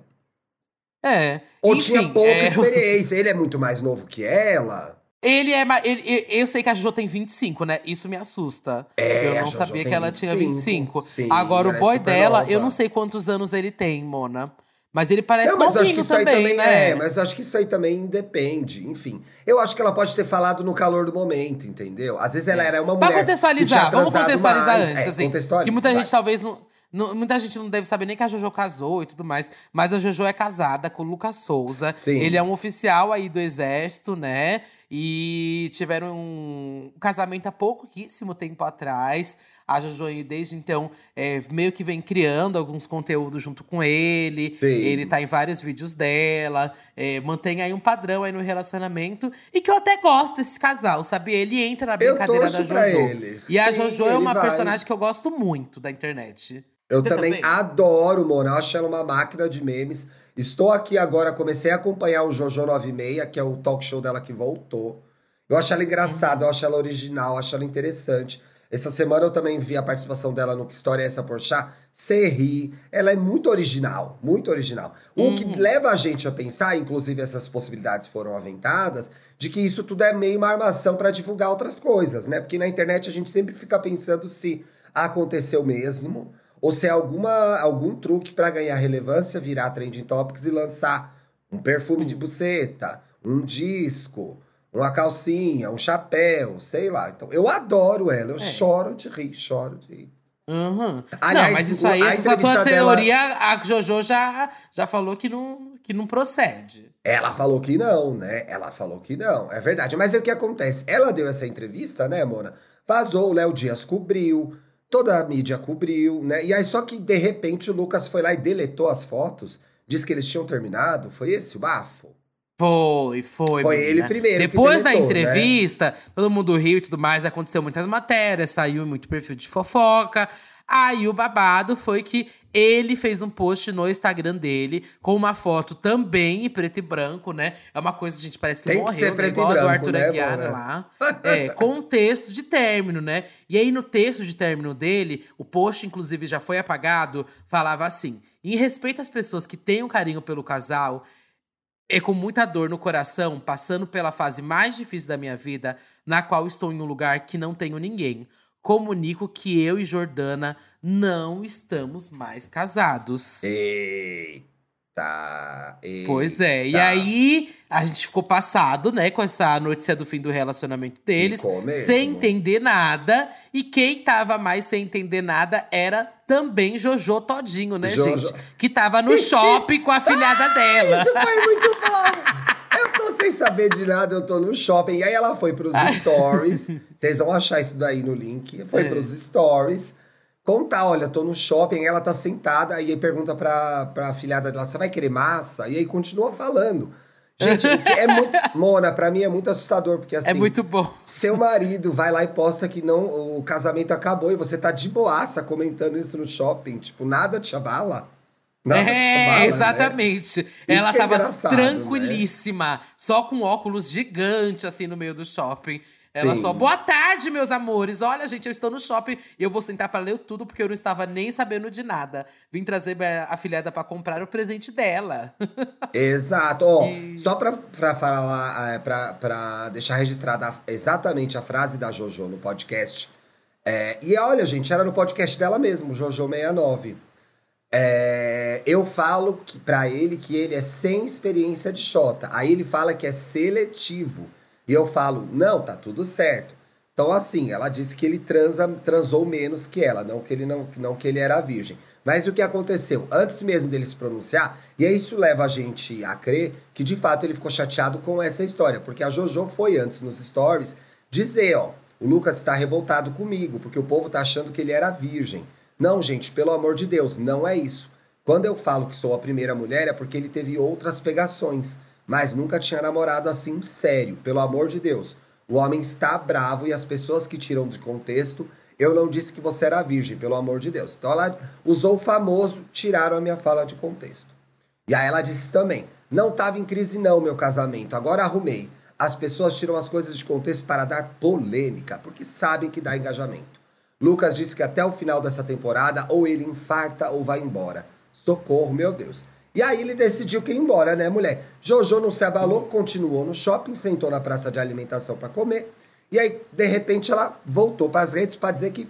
É. Ou Enfim, tinha pouca é, experiência. Ele é muito mais novo que ela. Ele é. Ele, eu- sei que a Jojo tem 25, né? Isso me assusta. É, eu não sabia que ela tinha 25. 25. Sim, Agora, o é boy dela, nova. eu não sei quantos anos ele tem, Mona. Mas ele parece não, mas acho que isso aí também, também né? é. Mas eu acho que isso aí também depende. Enfim. Eu acho que ela pode ter falado no calor do momento, entendeu? Às vezes ela era uma mulher. Pra contextualizar, vamos contextualizar mais. antes, É, assim. Que muita vai. gente talvez não, não- Muita gente não deve saber nem que a Jojo casou e tudo mais. Mas a Jojo é casada com o Lucas Souza. Sim. Ele é um oficial aí do Exército, né? E tiveram um casamento há pouquíssimo tempo atrás. A Jojo, desde então, é, meio que vem criando alguns conteúdos junto com ele. Sim. Ele tá em vários vídeos dela. é, mantém aí um padrão aí no relacionamento. E que eu até gosto desse casal, sabe? Ele entra na brincadeira da Jojo. E a Sim, Jojo é uma vai. personagem que eu gosto muito da internet. Eu também, também? adoro, Mona. Eu acho ela uma máquina de memes. Estou aqui agora, comecei a acompanhar o Jojo 96, que é o talk show dela que voltou. Eu acho ela engraçada, eu acho ela original, eu acho ela interessante. Essa semana eu também vi a participação dela no Que História é essa Porchat? Você ri. Ela é muito original, muito original. O que Uhum. leva a gente a pensar, inclusive essas possibilidades foram aventadas, de que isso tudo é meio uma armação para divulgar outras coisas, né? Porque na internet a gente sempre fica pensando se aconteceu mesmo ou se é alguma, algum truque para ganhar relevância, virar trending topics e lançar um perfume de buceta, um disco, uma calcinha, um chapéu, sei lá. Então, eu adoro ela, eu É. choro de rir, choro de rir. Uhum. Aliás, não, mas isso aí, a essa tua entrevista dela- teoria, a Jojo já, já falou que não, que não procede. Ela falou que não, né? Ela falou que não, é verdade. Mas é o que acontece? Ela deu essa entrevista, né, Mona? Vazou, o Léo Dias cobriu. Toda a mídia cobriu, né? E aí só que de repente o Lucas foi lá e deletou as fotos, disse que eles tinham terminado. Foi esse o bafo? Foi, foi. Foi menina. ele primeiro Depois da deletou, né? entrevista, todo mundo riu e tudo mais, aconteceu muitas matérias, saiu muito perfil de fofoca. Aí o babado foi que ele fez um post no Instagram dele com uma foto também em preto e branco, né? É uma coisa, gente, parece que Tem que morreu, ser né? preto e Igual do branco, Arthur né, Aguiar Mona? lá. É, com um texto de término, né? E aí, no texto de término dele, o post, inclusive, já foi apagado, falava assim: em respeito às pessoas que têm um carinho pelo casal, é com muita dor no coração, passando pela fase mais difícil da minha vida, na qual estou em um lugar que não tenho ninguém. Comunico que eu e Jordana não estamos mais casados. Eita, eita. Pois é. E aí, a gente ficou passado, né, com essa notícia do fim do relacionamento deles, sem entender nada. E quem tava mais sem entender nada era também Jojo Todinho, né, Jojo. gente? Que tava no shopping com a filhada dela. Isso foi muito bom! Eu tô sem saber de nada, eu tô no shopping. E aí ela foi pros stories. Vocês vão achar isso daí no link. Foi É. pros stories. Contar, olha, tô no shopping, ela tá sentada, e aí pergunta pra, pra filhada dela, você vai querer massa? E aí continua falando. Gente, é muito. Mona, pra mim é muito assustador, porque assim. É muito bom. Seu marido vai lá e posta que não, o casamento acabou e você tá de boaça comentando isso no shopping. Tipo, nada te abala. Nada te é, abala, né? exatamente. Ela que é tava né? tranquilíssima, só com óculos gigante assim no meio do shopping. Ela Sim. só, boa tarde, meus amores. Olha, gente, eu estou no shopping e eu vou sentar para ler tudo porque eu não estava nem sabendo de nada. Vim trazer minha afilhada para comprar o presente dela. Exato. Ó, E- só pra, pra falar, é, pra, pra deixar registrada a- exatamente a frase da Jojo no podcast. É, e olha, gente, era no podcast dela mesmo, Jojo69. É, eu falo que, pra ele que ele é sem experiência de Xota. Aí ele fala que é seletivo. E eu falo, não, tá tudo certo. Então, assim, ela disse que ele transa, transou menos que ela, não que ele não, não que ele era virgem. Mas o que aconteceu? Antes mesmo dele se pronunciar, e aí isso leva a gente a crer que de fato ele ficou chateado com essa história, porque a Jojo foi antes nos stories dizer, ó, o Lucas está revoltado comigo, porque o povo tá achando que ele era virgem. Não, gente, pelo amor de Deus, não é isso. Quando eu falo que sou a primeira mulher é porque ele teve outras pegações, mas nunca tinha namorado assim sério, pelo amor de Deus. O homem está bravo e as pessoas que tiram de contexto, eu não disse que você era virgem, pelo amor de Deus. Então ela usou o famoso, tiraram a minha fala de contexto. E aí ela disse também: não estava em crise, não, meu casamento, agora arrumei. As pessoas tiram as coisas de contexto para dar polêmica, porque sabem que dá engajamento. Lucas disse que até o final dessa temporada ou ele infarta ou vai embora. Socorro, meu Deus. E aí ele decidiu que ia embora, né, mulher? Jojo não se abalou, continuou no shopping, sentou na praça de alimentação para comer. E aí, de repente, ela voltou para as redes para dizer que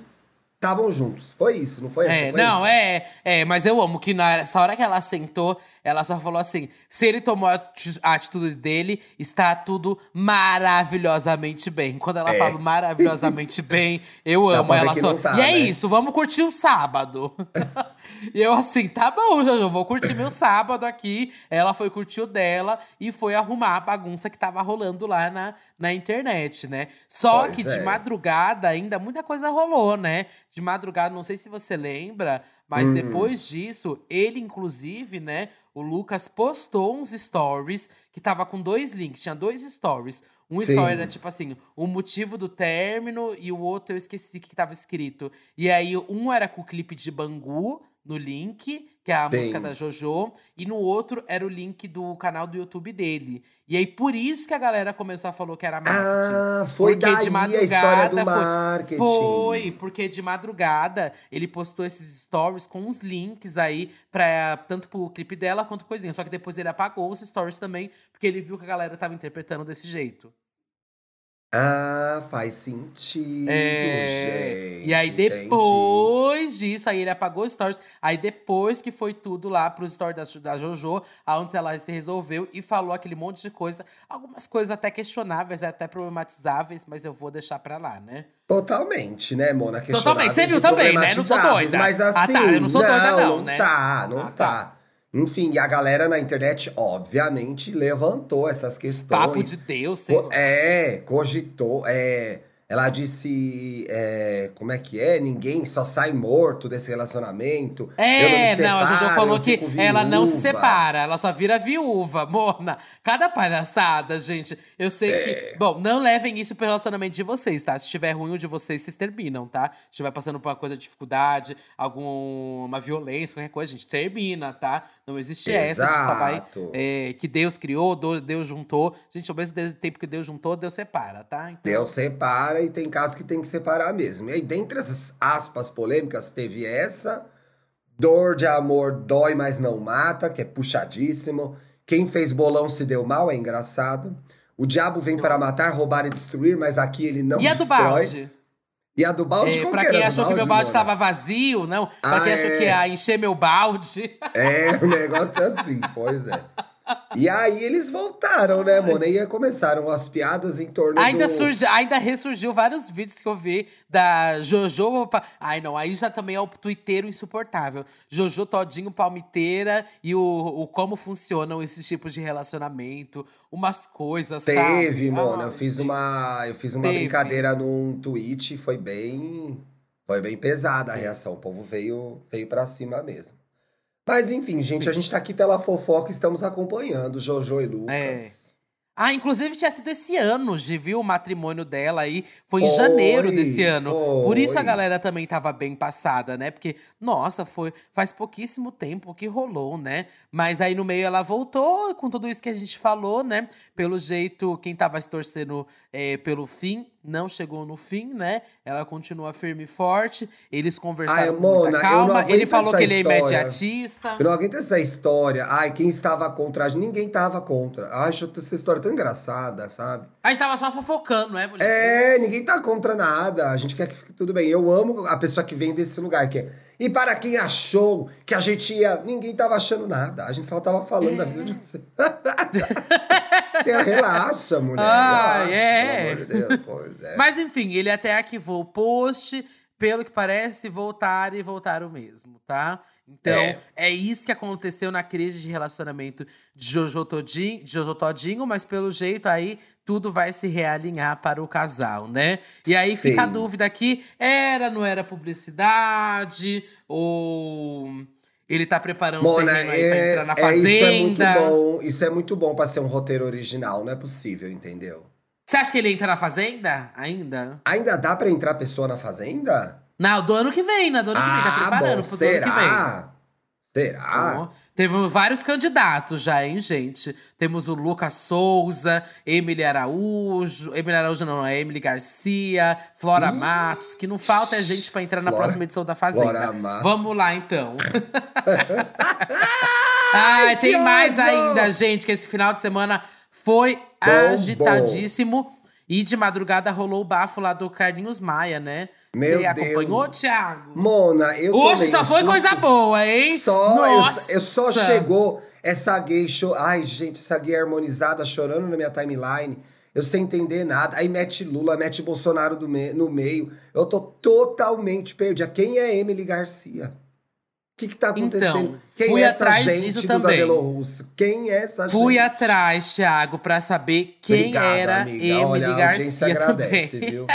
estavam juntos. Foi isso, não foi É, essa? Foi não, isso? é, é, mas eu amo que nessa hora que ela sentou, ela só falou assim: se ele tomou a ati- a atitude dele, está tudo maravilhosamente bem. Quando ela É. fala maravilhosamente bem, eu amo ela só. tá, e é né? isso, vamos curtir o sábado. e eu assim, tá bom, Jojo, vou curtir meu sábado aqui. Ela foi curtir o dela e foi arrumar a bagunça que tava rolando lá na, na internet, né? Só Pois que de é. madrugada ainda muita coisa rolou, né? De madrugada, não sei se você lembra, mas Hum. depois disso, ele, inclusive, né? O Lucas postou uns stories que tava com dois links, tinha dois stories. Um Sim. story era tipo assim, o motivo do término, e o outro eu esqueci o que tava escrito. E aí, um era com o clipe de Bangu no link, que é a Sim. música da JoJo, e no outro era o link do canal do YouTube dele. E aí, por isso que a galera começou a falar que era marketing. Ah, foi Porque daí de a história do madrugada foi- marketing. Foi, porque de madrugada ele postou esses stories com uns links aí, pra, tanto pro clipe dela quanto coisinha. Só que depois ele apagou os stories também, porque ele viu que a galera tava interpretando desse jeito. Ah, faz sentido, É, gente. e aí entendi. depois disso, aí ele apagou os stories. Aí depois que foi tudo lá pro story da, da Jojo, aonde ela se resolveu e falou aquele monte de coisa. Algumas coisas até questionáveis, até problematizáveis, mas eu vou deixar pra lá, né? Totalmente, né, Mona? Totalmente. Você viu também, né? Não sou doida. Mas Ah, assim, tá, eu não sou doida não, não né? tá, não Ah, tá. tá. Enfim, e a galera na internet, obviamente, levantou essas questões. Papo de Deus, sei lá. É, cogitou, é, Ela disse, é, como é que é? Ninguém só sai morto desse relacionamento. Eu não, me É, não, a Jojo separo, falou que ela não se separa, ela só vira viúva, Mona. Cada palhaçada, gente. Eu sei É. que. Bom, não levem isso pro relacionamento de vocês, tá? Se estiver ruim o de vocês, vocês terminam, tá? Se estiver passando por uma coisa de dificuldade, alguma violência, qualquer coisa, a gente termina, tá? Não existe essa de só vai. Exato. é, que Deus criou, Deus juntou. Gente, ao mesmo tempo que Deus juntou, Deus separa, tá? Então, Deus separa e tem casos que tem que separar mesmo. E aí, dentre essas aspas polêmicas, teve essa. Dor de amor dói, mas não mata, que é puxadíssimo. Quem fez bolão se deu mal, é engraçado. O diabo vem para matar, roubar e destruir, mas aqui ele não e a do destrói. balde? E a do balde, É, pra que quem era achou que meu balde estava vazio, não. Pra Ah, quem achou é. que ia encher meu balde. É, o negócio é assim, pois é. E aí eles voltaram, né, Mona? E começaram as piadas em torno Ainda, do... ainda ressurgiu vários vídeos que eu vi da Jojo. Ai, não, aí já também é o twitteiro insuportável. Jojo Todinho Palmiteira e o, o como funcionam esses tipos de relacionamento, umas coisas, sabe? Teve, Mona. Ai, eu fiz uma, eu fiz uma Teve. brincadeira num tweet, foi bem, foi bem pesada a reação. O povo veio, veio para cima mesmo. Mas enfim, gente, a gente tá aqui pela fofoca, estamos acompanhando Jojo e Lucas. Ah, inclusive tinha sido esse ano, Gi, viu? O matrimônio dela aí foi em janeiro desse ano. Por isso a galera também tava bem passada, né? Porque, nossa, foi faz pouquíssimo tempo que rolou, né? Mas aí no meio ela voltou com tudo isso que a gente falou, né? Pelo jeito, quem tava se torcendo eh, pelo fim, não chegou no fim, né? Ela continua firme e forte. Eles conversaram Ai, com Mona, calma. Ele falou que ele é imediatista. Eu não aguento essa história. Ai, quem estava contra? Ninguém estava contra. Ai, acho essa história tão engraçada, sabe? A gente tava só fofocando, né, mulher? É, ninguém tá contra nada. A gente quer que fique tudo bem. Eu amo a pessoa que vem desse lugar, que é. E para quem achou que a gente ia. Ninguém tava achando nada. A gente só tava falando da vida de você. Relaxa, mulher. Relaxa, é. Pelo amor de Deus, pois é. Mas enfim, ele até arquivou o post, pelo que parece, voltaram e voltaram mesmo, tá? Então, é. É. isso que aconteceu na crise de relacionamento de Jojo, Todinho, de Jojo Todinho, mas pelo jeito aí tudo vai se realinhar para o casal, né? E aí Sim. fica a dúvida aqui: era, não era publicidade? Ou ele tá preparando o Mona, terreno aí pra é, entrar na é, isso é muito fazenda? bom. Isso é muito bom pra ser um roteiro original. Não é possível, entendeu? Você acha que ele entra na fazenda ainda? Ainda dá pra entrar pessoa na fazenda? Não, do ano que vem, né? Do ano que vem. Tá preparando Ah, bom, pro do ano que vem. será? Será? Teve vários candidatos já, hein, gente? Temos o Lucas Souza, Emily Araújo. Emily Araújo não, é Emily Garcia, Flora Ih, Matos, que não falta é gente pra entrar na Flora- próxima edição da Fazenda. Flora Matos. Vamos lá, então. Ai, tem mais ainda, gente, que esse final de semana foi agitadíssimo. E de madrugada rolou o bafo lá do Carlinhos Maia, né? Meu Você acompanhou, Thiago? Mona, eu Hoje só foi susto. coisa boa, hein? Só, Nossa! eu, eu só chegou essa gay show. Ai, gente, essa gay harmonizada chorando na minha timeline. Eu sem entender nada. Aí mete Lula, mete Bolsonaro do me- no meio. Eu tô totalmente perdida. Quem é Emily Garcia? O que que tá acontecendo? Então, Quem fui é essa gente do Russo? Quem é essa Fui gente? atrás, Thiago, pra saber quem Obrigado, era amiga. Emily Olha, a audiência Garcia agradece, também. viu?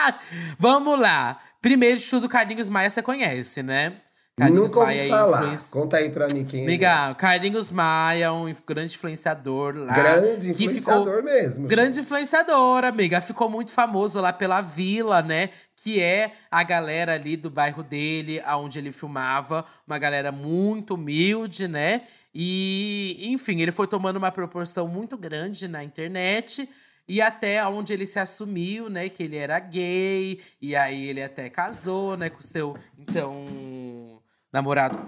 Vamos lá. Primeiro de tudo, Carlinhos Maia você conhece, né? Carlinhos Nunca ouvi Maia, falar. influenci- Conta aí pra mim quem ele é. Carlinhos Maia, um grande influenciador lá. Grande influenciador ficou- mesmo. Grande gente. influenciador, amiga. Ficou muito famoso lá pela Vila, né? Que é a galera ali do bairro dele, aonde ele filmava. Uma galera muito humilde, né? E, enfim, ele foi tomando uma proporção muito grande na internet. E até onde ele se assumiu, né? Que ele era gay. E aí ele até casou, né? Com o seu, então, namorado.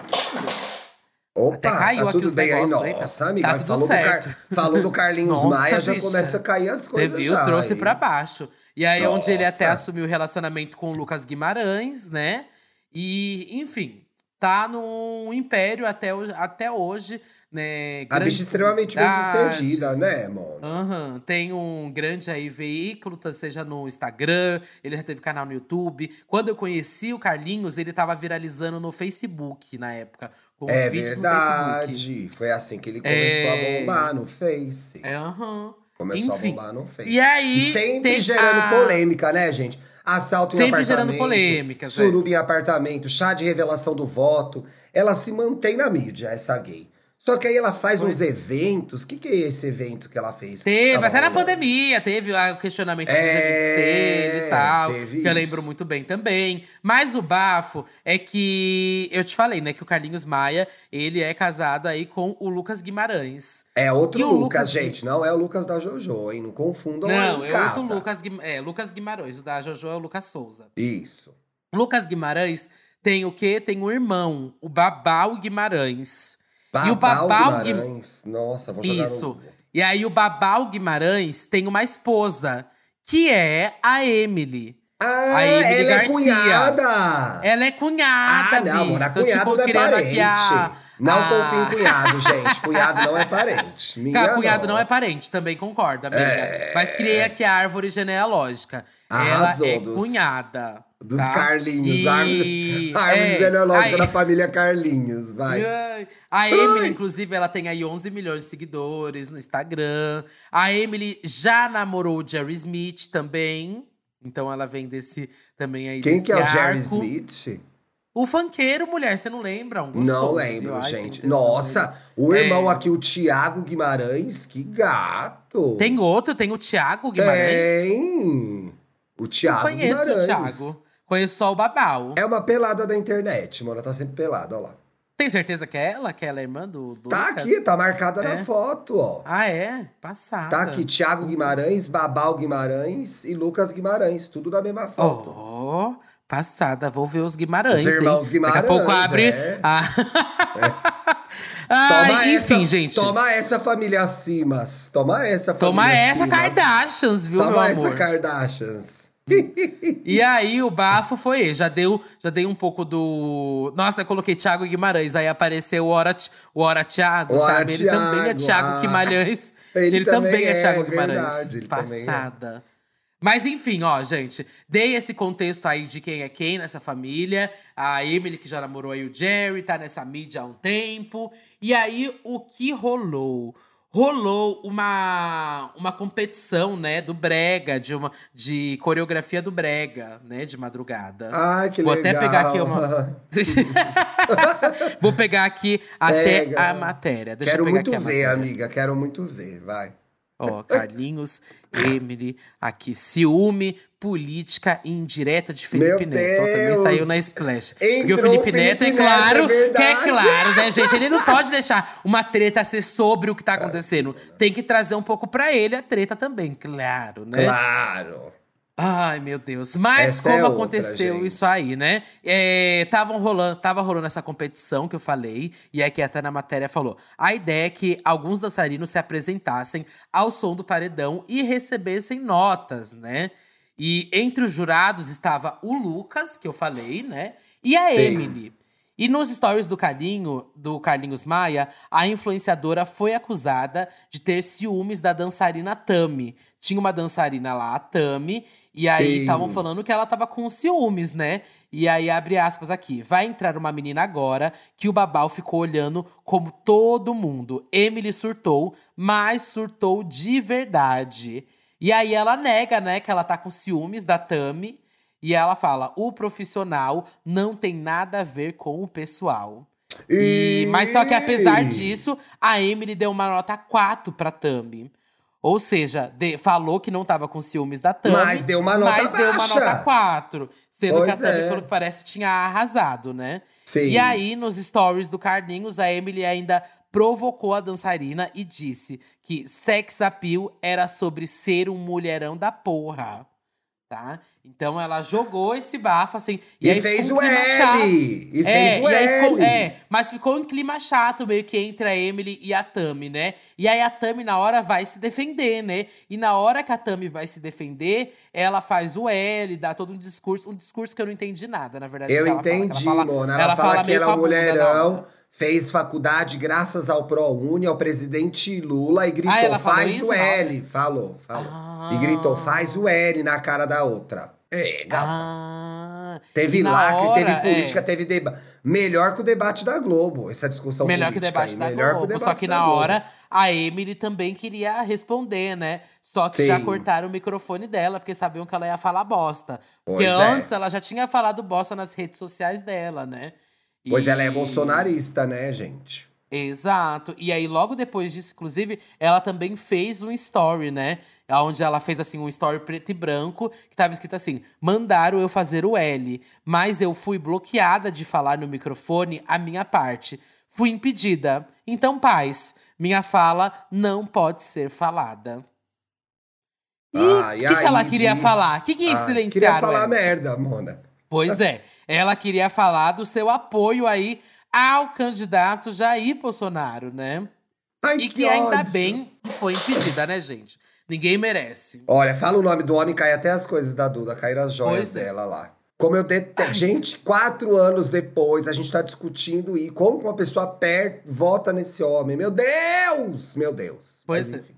Opa, Até caiu tá tudo bem aí? eita. Nossa, amiga, Tá tudo falou, do certo. Car... falou do Carlinhos Nossa, Maia, já bicha. começa a cair as Você coisas viu? já. Trouxe aí. pra baixo. E aí, onde ele até Nossa. assumiu o relacionamento com o Lucas Guimarães, né? E, enfim, tá no império até, até hoje, né? A bicha extremamente bem sucedida, né, mano? Aham, tem um grande aí veículo, tá, seja no Instagram, ele já teve canal no YouTube. Quando eu conheci o Carlinhos, ele tava viralizando no Facebook na época. É no verdade. Foi assim que ele começou É. a bombar no Face. É, aham. Começou Enfim. a bombar, não fez. E aí. E sempre gerando a- polêmica, né, gente? Assalto em Sempre apartamento. gerando polêmicas, é. Suruba em apartamento, chá de revelação do voto. Ela se mantém na mídia, essa gay. Só que aí ela faz Pois uns eventos. O que, que é esse evento que ela fez? Teve, até na pandemia, teve o questionamento dos É, eventos dele e tal. teve Que eu lembro muito bem também. Mas o bafo é que eu te falei, né, que o Carlinhos Maia, ele é casado aí com o Lucas Guimarães. É outro Lucas, Lucas- gente. Não é o Lucas da JoJo, hein? Não confundam Não, é casa. outro Lucas, é, Lucas Guimarães. O da Jojo é o Lucas Souza. Isso. Lucas Guimarães tem o quê? Tem um irmão, o Babau Guimarães. E o Guim- Guimarães. Nossa, vou jogar Isso. no. E aí o Babau Guimarães tem uma esposa, que é a Emily. Ah, A Emily ela é Garcia. cunhada! Ela é cunhada, ah, não, amor, amiga. Tô, cunhado tipo, não é parente. a- Não a- confia em cunhado, gente. Cunhado não é parente. Minha Cara, cunhado não é nossa. parente, também concordo, amiga. É. Mas criei aqui a árvore genealógica. Arrasou, Ela é cunhada. Dos tá? Carlinhos. E- Árvore, árvore é, genealógica da família Carlinhos. Vai. Ai. A Emily, inclusive, ela tem aí 11 milhões de seguidores no Instagram. A Emily já namorou o Jerry Smith também. Então ela vem desse também aí Quem que é o Jerry arco. Smith? O funkeiro, mulher, você não lembra? Um gostoso, não lembro, Ai, gente. Nossa, o irmão É. aqui, o Tiago Guimarães, que gato. Tem outro, tem o Thiago Guimarães. Tem. O Tiago conheço Guimarães. o Thiago. Conheço só o Babau. É uma pelada da internet, mano. Tá sempre pelada, ó lá. Tem certeza que é ela? Que ela é irmã do, do Tá Lucas? aqui, tá marcada É? na foto, ó. Ah, é? Passada. Tá aqui, Thiago Guimarães, Babal Guimarães e Lucas Guimarães. Tudo na mesma foto. Oh, passada. Vou ver os Guimarães, Os irmãos hein? Guimarães, Daqui a pouco abre... é. Ah. Ai, enfim, essa, gente. Toma essa, família Simas. Toma essa, família Toma essa Simas. Kardashians, viu, meu Toma essa amor? Kardashians. E aí, o bafo foi ele. Já deu, já dei um pouco do. Nossa, eu coloquei Thiago Guimarães. Aí apareceu o Ora, o Ora Thiago, Ora sabe? Ele também é Thiago, Thiago ah. Guimarães. Ele Ele, também, também é, é, Thiago verdade, Guimarães. também é. Passada. Mas enfim, ó, gente. Dei esse contexto aí de quem é quem nessa família. A Emily, que já namorou aí o Jerry, tá nessa mídia há um tempo. E aí, o que rolou? Rolou uma, uma competição, né, do Brega, de, uma, de coreografia do Brega, né, de madrugada. Ai, que Vou legal. até pegar aqui uma. Vou pegar aqui até Pega. a matéria. Deixa Quero muito ver, amiga. Quero muito ver. Vai. Ó, Carlinhos, Emily, aqui. Ciúme, política indireta de Felipe Meu Neto. Ó, também saiu na Splash. Porque Entrou o Felipe, o Neto, é Felipe Neto, claro, é verdade. que é claro, né, gente? Ele não pode deixar uma treta ser sobre o que tá acontecendo. Tem que trazer um pouco pra ele a treta também, claro, né? Claro. Ai, meu Deus. Mas Essa é como outra, aconteceu gente. isso aí, né? É, tavam rolando, tava rolando essa competição que eu falei, e aqui até na matéria falou. A ideia é que alguns dançarinos se apresentassem ao som do paredão e recebessem notas, né? E entre os jurados estava o Lucas, que eu falei, né? E a Sim. Emily. E nos stories do Carlinho, do Carlinhos Maia, a influenciadora foi acusada de ter ciúmes da dançarina Tami. Tinha uma dançarina lá, a Tami, e aí estavam falando que ela tava com ciúmes, né? E aí abre aspas aqui. Vai entrar uma menina agora que o Babal ficou olhando como todo mundo. Emily surtou, mas surtou de verdade. E aí ela nega, né, que ela tá com ciúmes da Tami. E ela fala: o profissional não tem nada a ver com o pessoal. E, mas só que apesar disso, a Emily deu uma nota 4 pra Tami. Ou seja, de- falou que não tava com ciúmes da Tami. Mas deu uma nota Mas deu uma baixa. nota 4. Sendo Pois que a Tami, é. pelo que parece, tinha arrasado, né? Sim. E aí, nos stories do Carlinhos, a Emily ainda provocou a dançarina e disse que sex appeal era sobre ser um mulherão da porra. Tá? Então ela jogou esse bafo assim. E, E, aí fez um o L. chato. E É, fez o aí L. ficou- é, mas ficou um clima chato meio que entre a Emily e a Tami, né? E aí a Tami na hora vai se defender, né? E na hora que a Tami vai se defender, ela faz o L, dá todo um discurso, um discurso que eu não entendi nada, na verdade. Eu ela fala, que entendi, ela fala, mona. Ela, fala, que ela é um mulherão, fez faculdade graças ao ProUni, ao presidente Lula, e gritou, Ah, ela faz isso? o L. Falou, falou. Ah. E gritou, faz o L na cara da outra. É. Ah, Teve lacre, hora, teve política, é. teve debate. Melhor que o debate da Globo, essa discussão Melhor que o política debate aí. da Melhor Globo. que o Só debate que da na Globo. hora, a Emily também queria responder, né? Só que já Sim. cortaram o microfone dela, porque sabiam que ela ia falar bosta. Pois porque é. antes ela já tinha falado bosta nas redes sociais dela, né? Pois E- ela é bolsonarista, né, gente? Exato. E aí, logo depois disso, inclusive, ela também fez um story, né? Onde ela fez assim um story preto e branco, que tava escrito assim: mandaram eu fazer o L, mas eu fui bloqueada de falar no microfone a minha parte. Fui impedida. Então, paz, minha fala não pode ser falada. E o Ah, que, que ela queria diz- falar? O que, que Ah, silenciaram? Queria falar ela? merda, Mona. Pois é, ela queria falar do seu apoio aí ao candidato Jair Bolsonaro, né? Ai, E que ainda ódio. bem que foi impedida, né, gente? Ninguém merece. Olha, fala o nome do homem, cai até as coisas da Duda, caíram as joias é. dela lá. Como eu detesto. Gente, quatro anos depois, a gente tá discutindo e como uma pessoa perto vota nesse homem. Meu Deus! Meu Deus. Pois Mas, é.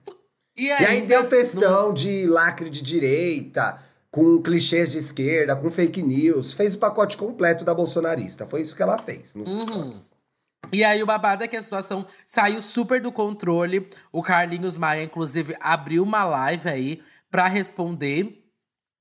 E E aí ainda deu textão de lacre de direita, com clichês de esquerda, com fake news. Fez o pacote completo da bolsonarista. Foi isso que ela fez nos Uhum. E aí o babado é que a situação saiu super do controle. O Carlinhos Maia, inclusive, abriu uma live aí pra responder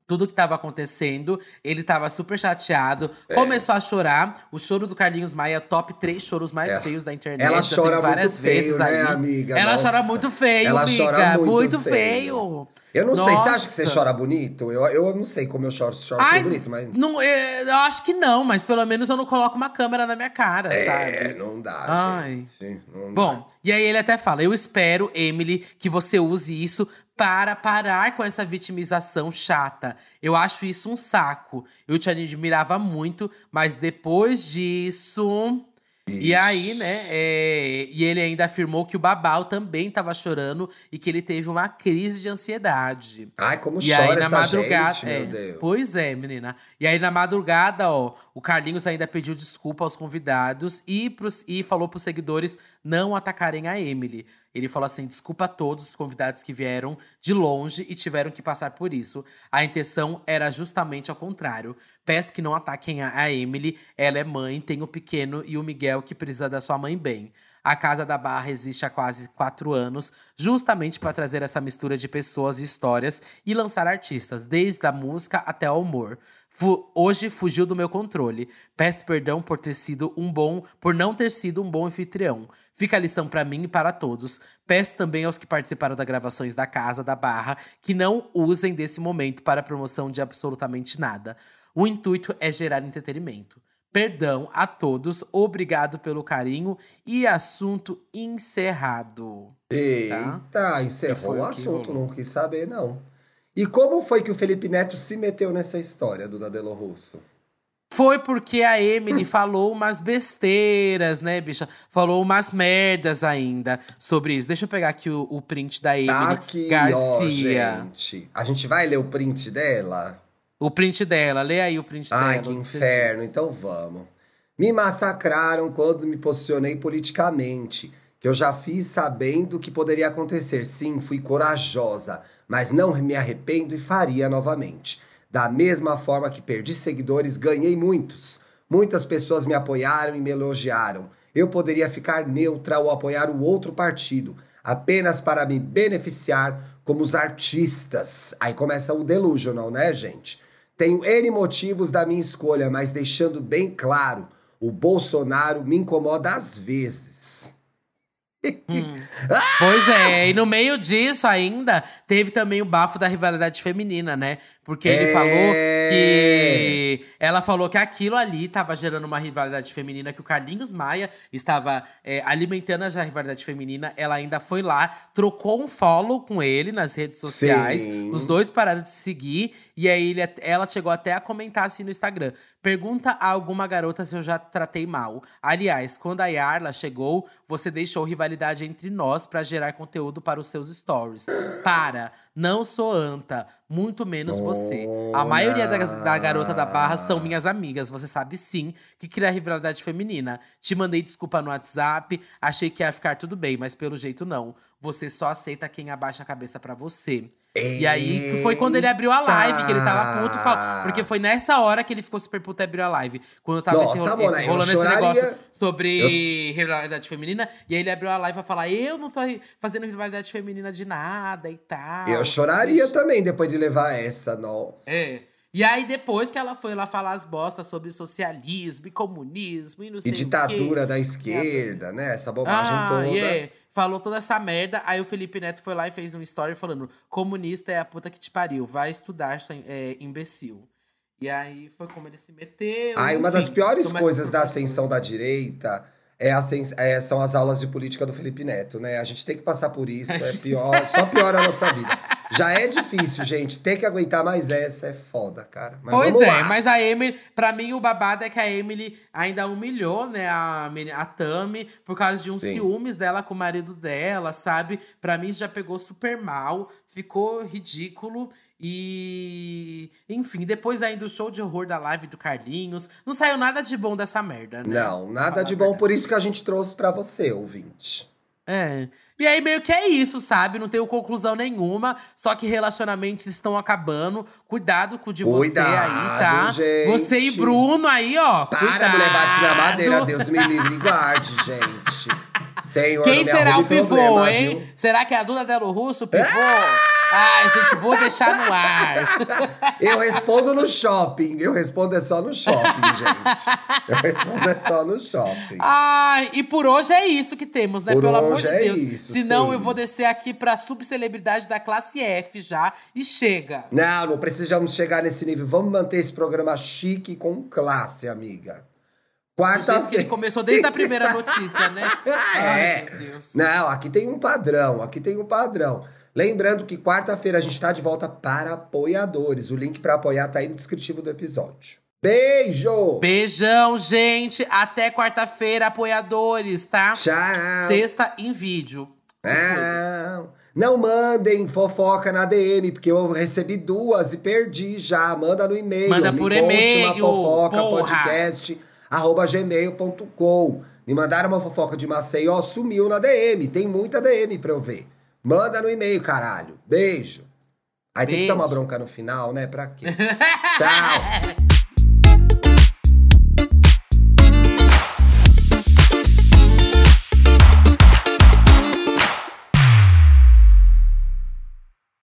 tudo que tava acontecendo. Ele tava super chateado, É. começou a chorar. O choro do Carlinhos Maia, top três choros mais É. feios da internet. Ela Já chora várias muito feio, vezes né, aí. amiga? Ela Nossa. chora muito feio, Ela amiga. chora muito muito feio. feio. Eu não sei, você acha que você Nossa. chora bonito? Eu, eu não sei como eu choro, choro Ai, bonito, mas. Não, é, eu acho que não, mas pelo menos eu não coloco uma câmera na minha cara, É, sabe? não dá, Ai. gente. Não dá. Bom, e aí ele até fala: Eu espero, Emily, que você use isso para parar com essa vitimização chata. Eu acho isso um saco. Eu te admirava muito, mas depois disso. E aí, né? é, E ele ainda afirmou que o Babal também estava chorando e que ele teve uma crise de ansiedade. Ai, como E chora aí na essa madrugada. gente, é, meu Deus. Pois é, menina. E aí na madrugada, ó, o Carlinhos ainda pediu desculpa aos convidados e, pros, e falou pros seguidores não atacarem a Emily. Ele falou assim: desculpa a todos os convidados que vieram de longe e tiveram que passar por isso. A intenção era justamente ao contrário. Peço que não ataquem a, Emily. Ela é mãe, tem o pequeno e o Miguel que precisa da sua mãe bem. A Casa da Barra existe há quase quatro anos, justamente para trazer essa mistura de pessoas e histórias e lançar artistas, desde a música até o humor. Fu- hoje fugiu do meu controle. Peço perdão por ter sido um bom, por não ter sido um bom anfitrião. Fica a lição para mim e para todos. Peço também aos que participaram das gravações da Casa da Barra que não usem desse momento para promoção de absolutamente nada. O intuito é gerar entretenimento. Perdão a todos, obrigado pelo carinho e assunto encerrado. Eita, E encerrou o assunto, rolou. não quis saber, não. E como foi que o Felipe Neto se meteu nessa história do Dadelo Russo? Foi porque a Emily falou umas besteiras, né, bicha? Falou umas merdas ainda sobre isso. Deixa eu pegar aqui o, o print da Emily Tá aqui, ó, Garcia. gente. A gente vai ler o print dela? o print dela, lê aí o print Ai, dela. que onde você inferno. Então vamos. Me massacraram quando me posicionei politicamente. Que eu já fiz sabendo que poderia acontecer. Sim, fui corajosa, mas não me arrependo e faria novamente. Da mesma forma que perdi seguidores, ganhei muitos. Muitas pessoas me apoiaram e me elogiaram. Eu poderia ficar neutra ou apoiar o outro partido, apenas para me beneficiar como os artistas. Aí começa o delusional, né, gente? Tenho N motivos da minha escolha, mas deixando bem claro, o Bolsonaro me incomoda às vezes. Pois é, e no meio disso ainda teve também o bafo da rivalidade feminina, né? Porque ele É. falou que. Ela falou que aquilo ali estava gerando uma rivalidade feminina, que o Carlinhos Maia estava é, alimentando essa rivalidade feminina. Ela ainda foi lá, trocou um follow com ele nas redes sociais. Sim. Os dois pararam de seguir. E aí ele- ela chegou até a comentar assim no Instagram. Pergunta a alguma garota se eu já tratei mal. Aliás, quando a Yarla chegou, você deixou rivalidade entre nós pra gerar conteúdo para os seus stories. Para, não sou anta, muito menos você. A maioria das, da garota da barra são minhas amigas. Você sabe sim que cria rivalidade feminina. Te mandei desculpa no WhatsApp, achei que ia ficar tudo bem, mas pelo jeito não. Você só aceita quem abaixa a cabeça para você. E aí foi quando ele abriu a live, que ele tava puto, fal- porque foi nessa hora que ele ficou super puto e abriu a live. Quando tava Nossa, esse, Mona, esse- eu rolando esse negócio sobre rivalidade feminina. E aí ele abriu a live pra falar: eu não tô fazendo rivalidade feminina de nada e tal. Eu choraria também depois de levar essa, nossa. É. E aí, depois que ela foi lá falar as bostas sobre socialismo e comunismo e não sei E o quê. ditadura da esquerda, né? Essa bobagem Ah, toda. yeah. Falou toda essa merda. Aí o Felipe Neto foi lá e fez um story falando: comunista é a puta que te pariu, vai estudar, é, imbecil. E aí foi como ele se meteu. Ai, uma enfim, das piores coisas da ascensão da direita é a ascens- é- são as aulas de política do Felipe Neto, né? A gente tem que passar por isso, é pior, só piora a nossa vida. Já é difícil, gente. Ter que aguentar mais essa é foda, cara. Mas pois é, lá. mas a Emily, pra mim o babado é que a Emily ainda humilhou, né, a, a Tami por causa de uns Sim. ciúmes dela com o marido dela, sabe? Pra mim já pegou super mal, ficou ridículo e enfim, depois ainda o show de horror da live do Carlinhos, não saiu nada de bom dessa merda, né? Não, nada de bom, por isso que a gente trouxe pra você, ouvinte. É. E aí meio que é isso, sabe? Não tenho conclusão nenhuma, só que relacionamentos estão acabando. Cuidado com o de você Cuidado, aí, tá? gente. Você e Bruno aí, ó. Para, cuidado. mulher, bate na madeira. Deus me livre e guarde, gente. Senhor, Quem será o pivô, problema, hein? viu? Será que é a Duda Delo Russo, o pivô? Ai, gente, vou deixar no ar. Eu respondo no shopping. Eu respondo é só no shopping, gente. Eu respondo é só no shopping. Ai, e por hoje é isso que temos, né? Por Pelo amor hoje de é Deus. isso, Senão sim. eu vou descer aqui pra subcelebridade da classe F já. E chega. Não, não precisamos chegar nesse nível. Vamos manter esse programa chique com classe, amiga. Que ele Quarta-feira. começou desde a primeira notícia, né? Ai, É. meu Deus. Não, aqui tem um padrão, aqui tem um padrão. Lembrando que quarta-feira a gente tá de volta para apoiadores. O link para apoiar tá aí no descritivo do episódio. Beijo! Beijão, gente. Até quarta-feira, apoiadores, tá? Tchau! Sexta em vídeo. Não, não mandem fofoca na DM, porque eu recebi duas e perdi já. Manda no e-mail. Manda Me por conte e-mail, uma fofoca, porra. podcast, arroba gmail.com. Me mandaram uma fofoca de Maceió, sumiu na DM. Tem muita DM pra eu ver. Manda no e-mail, caralho. Beijo. Aí tem que Beijo. dar uma bronca no final, né? Pra quê? Tchau.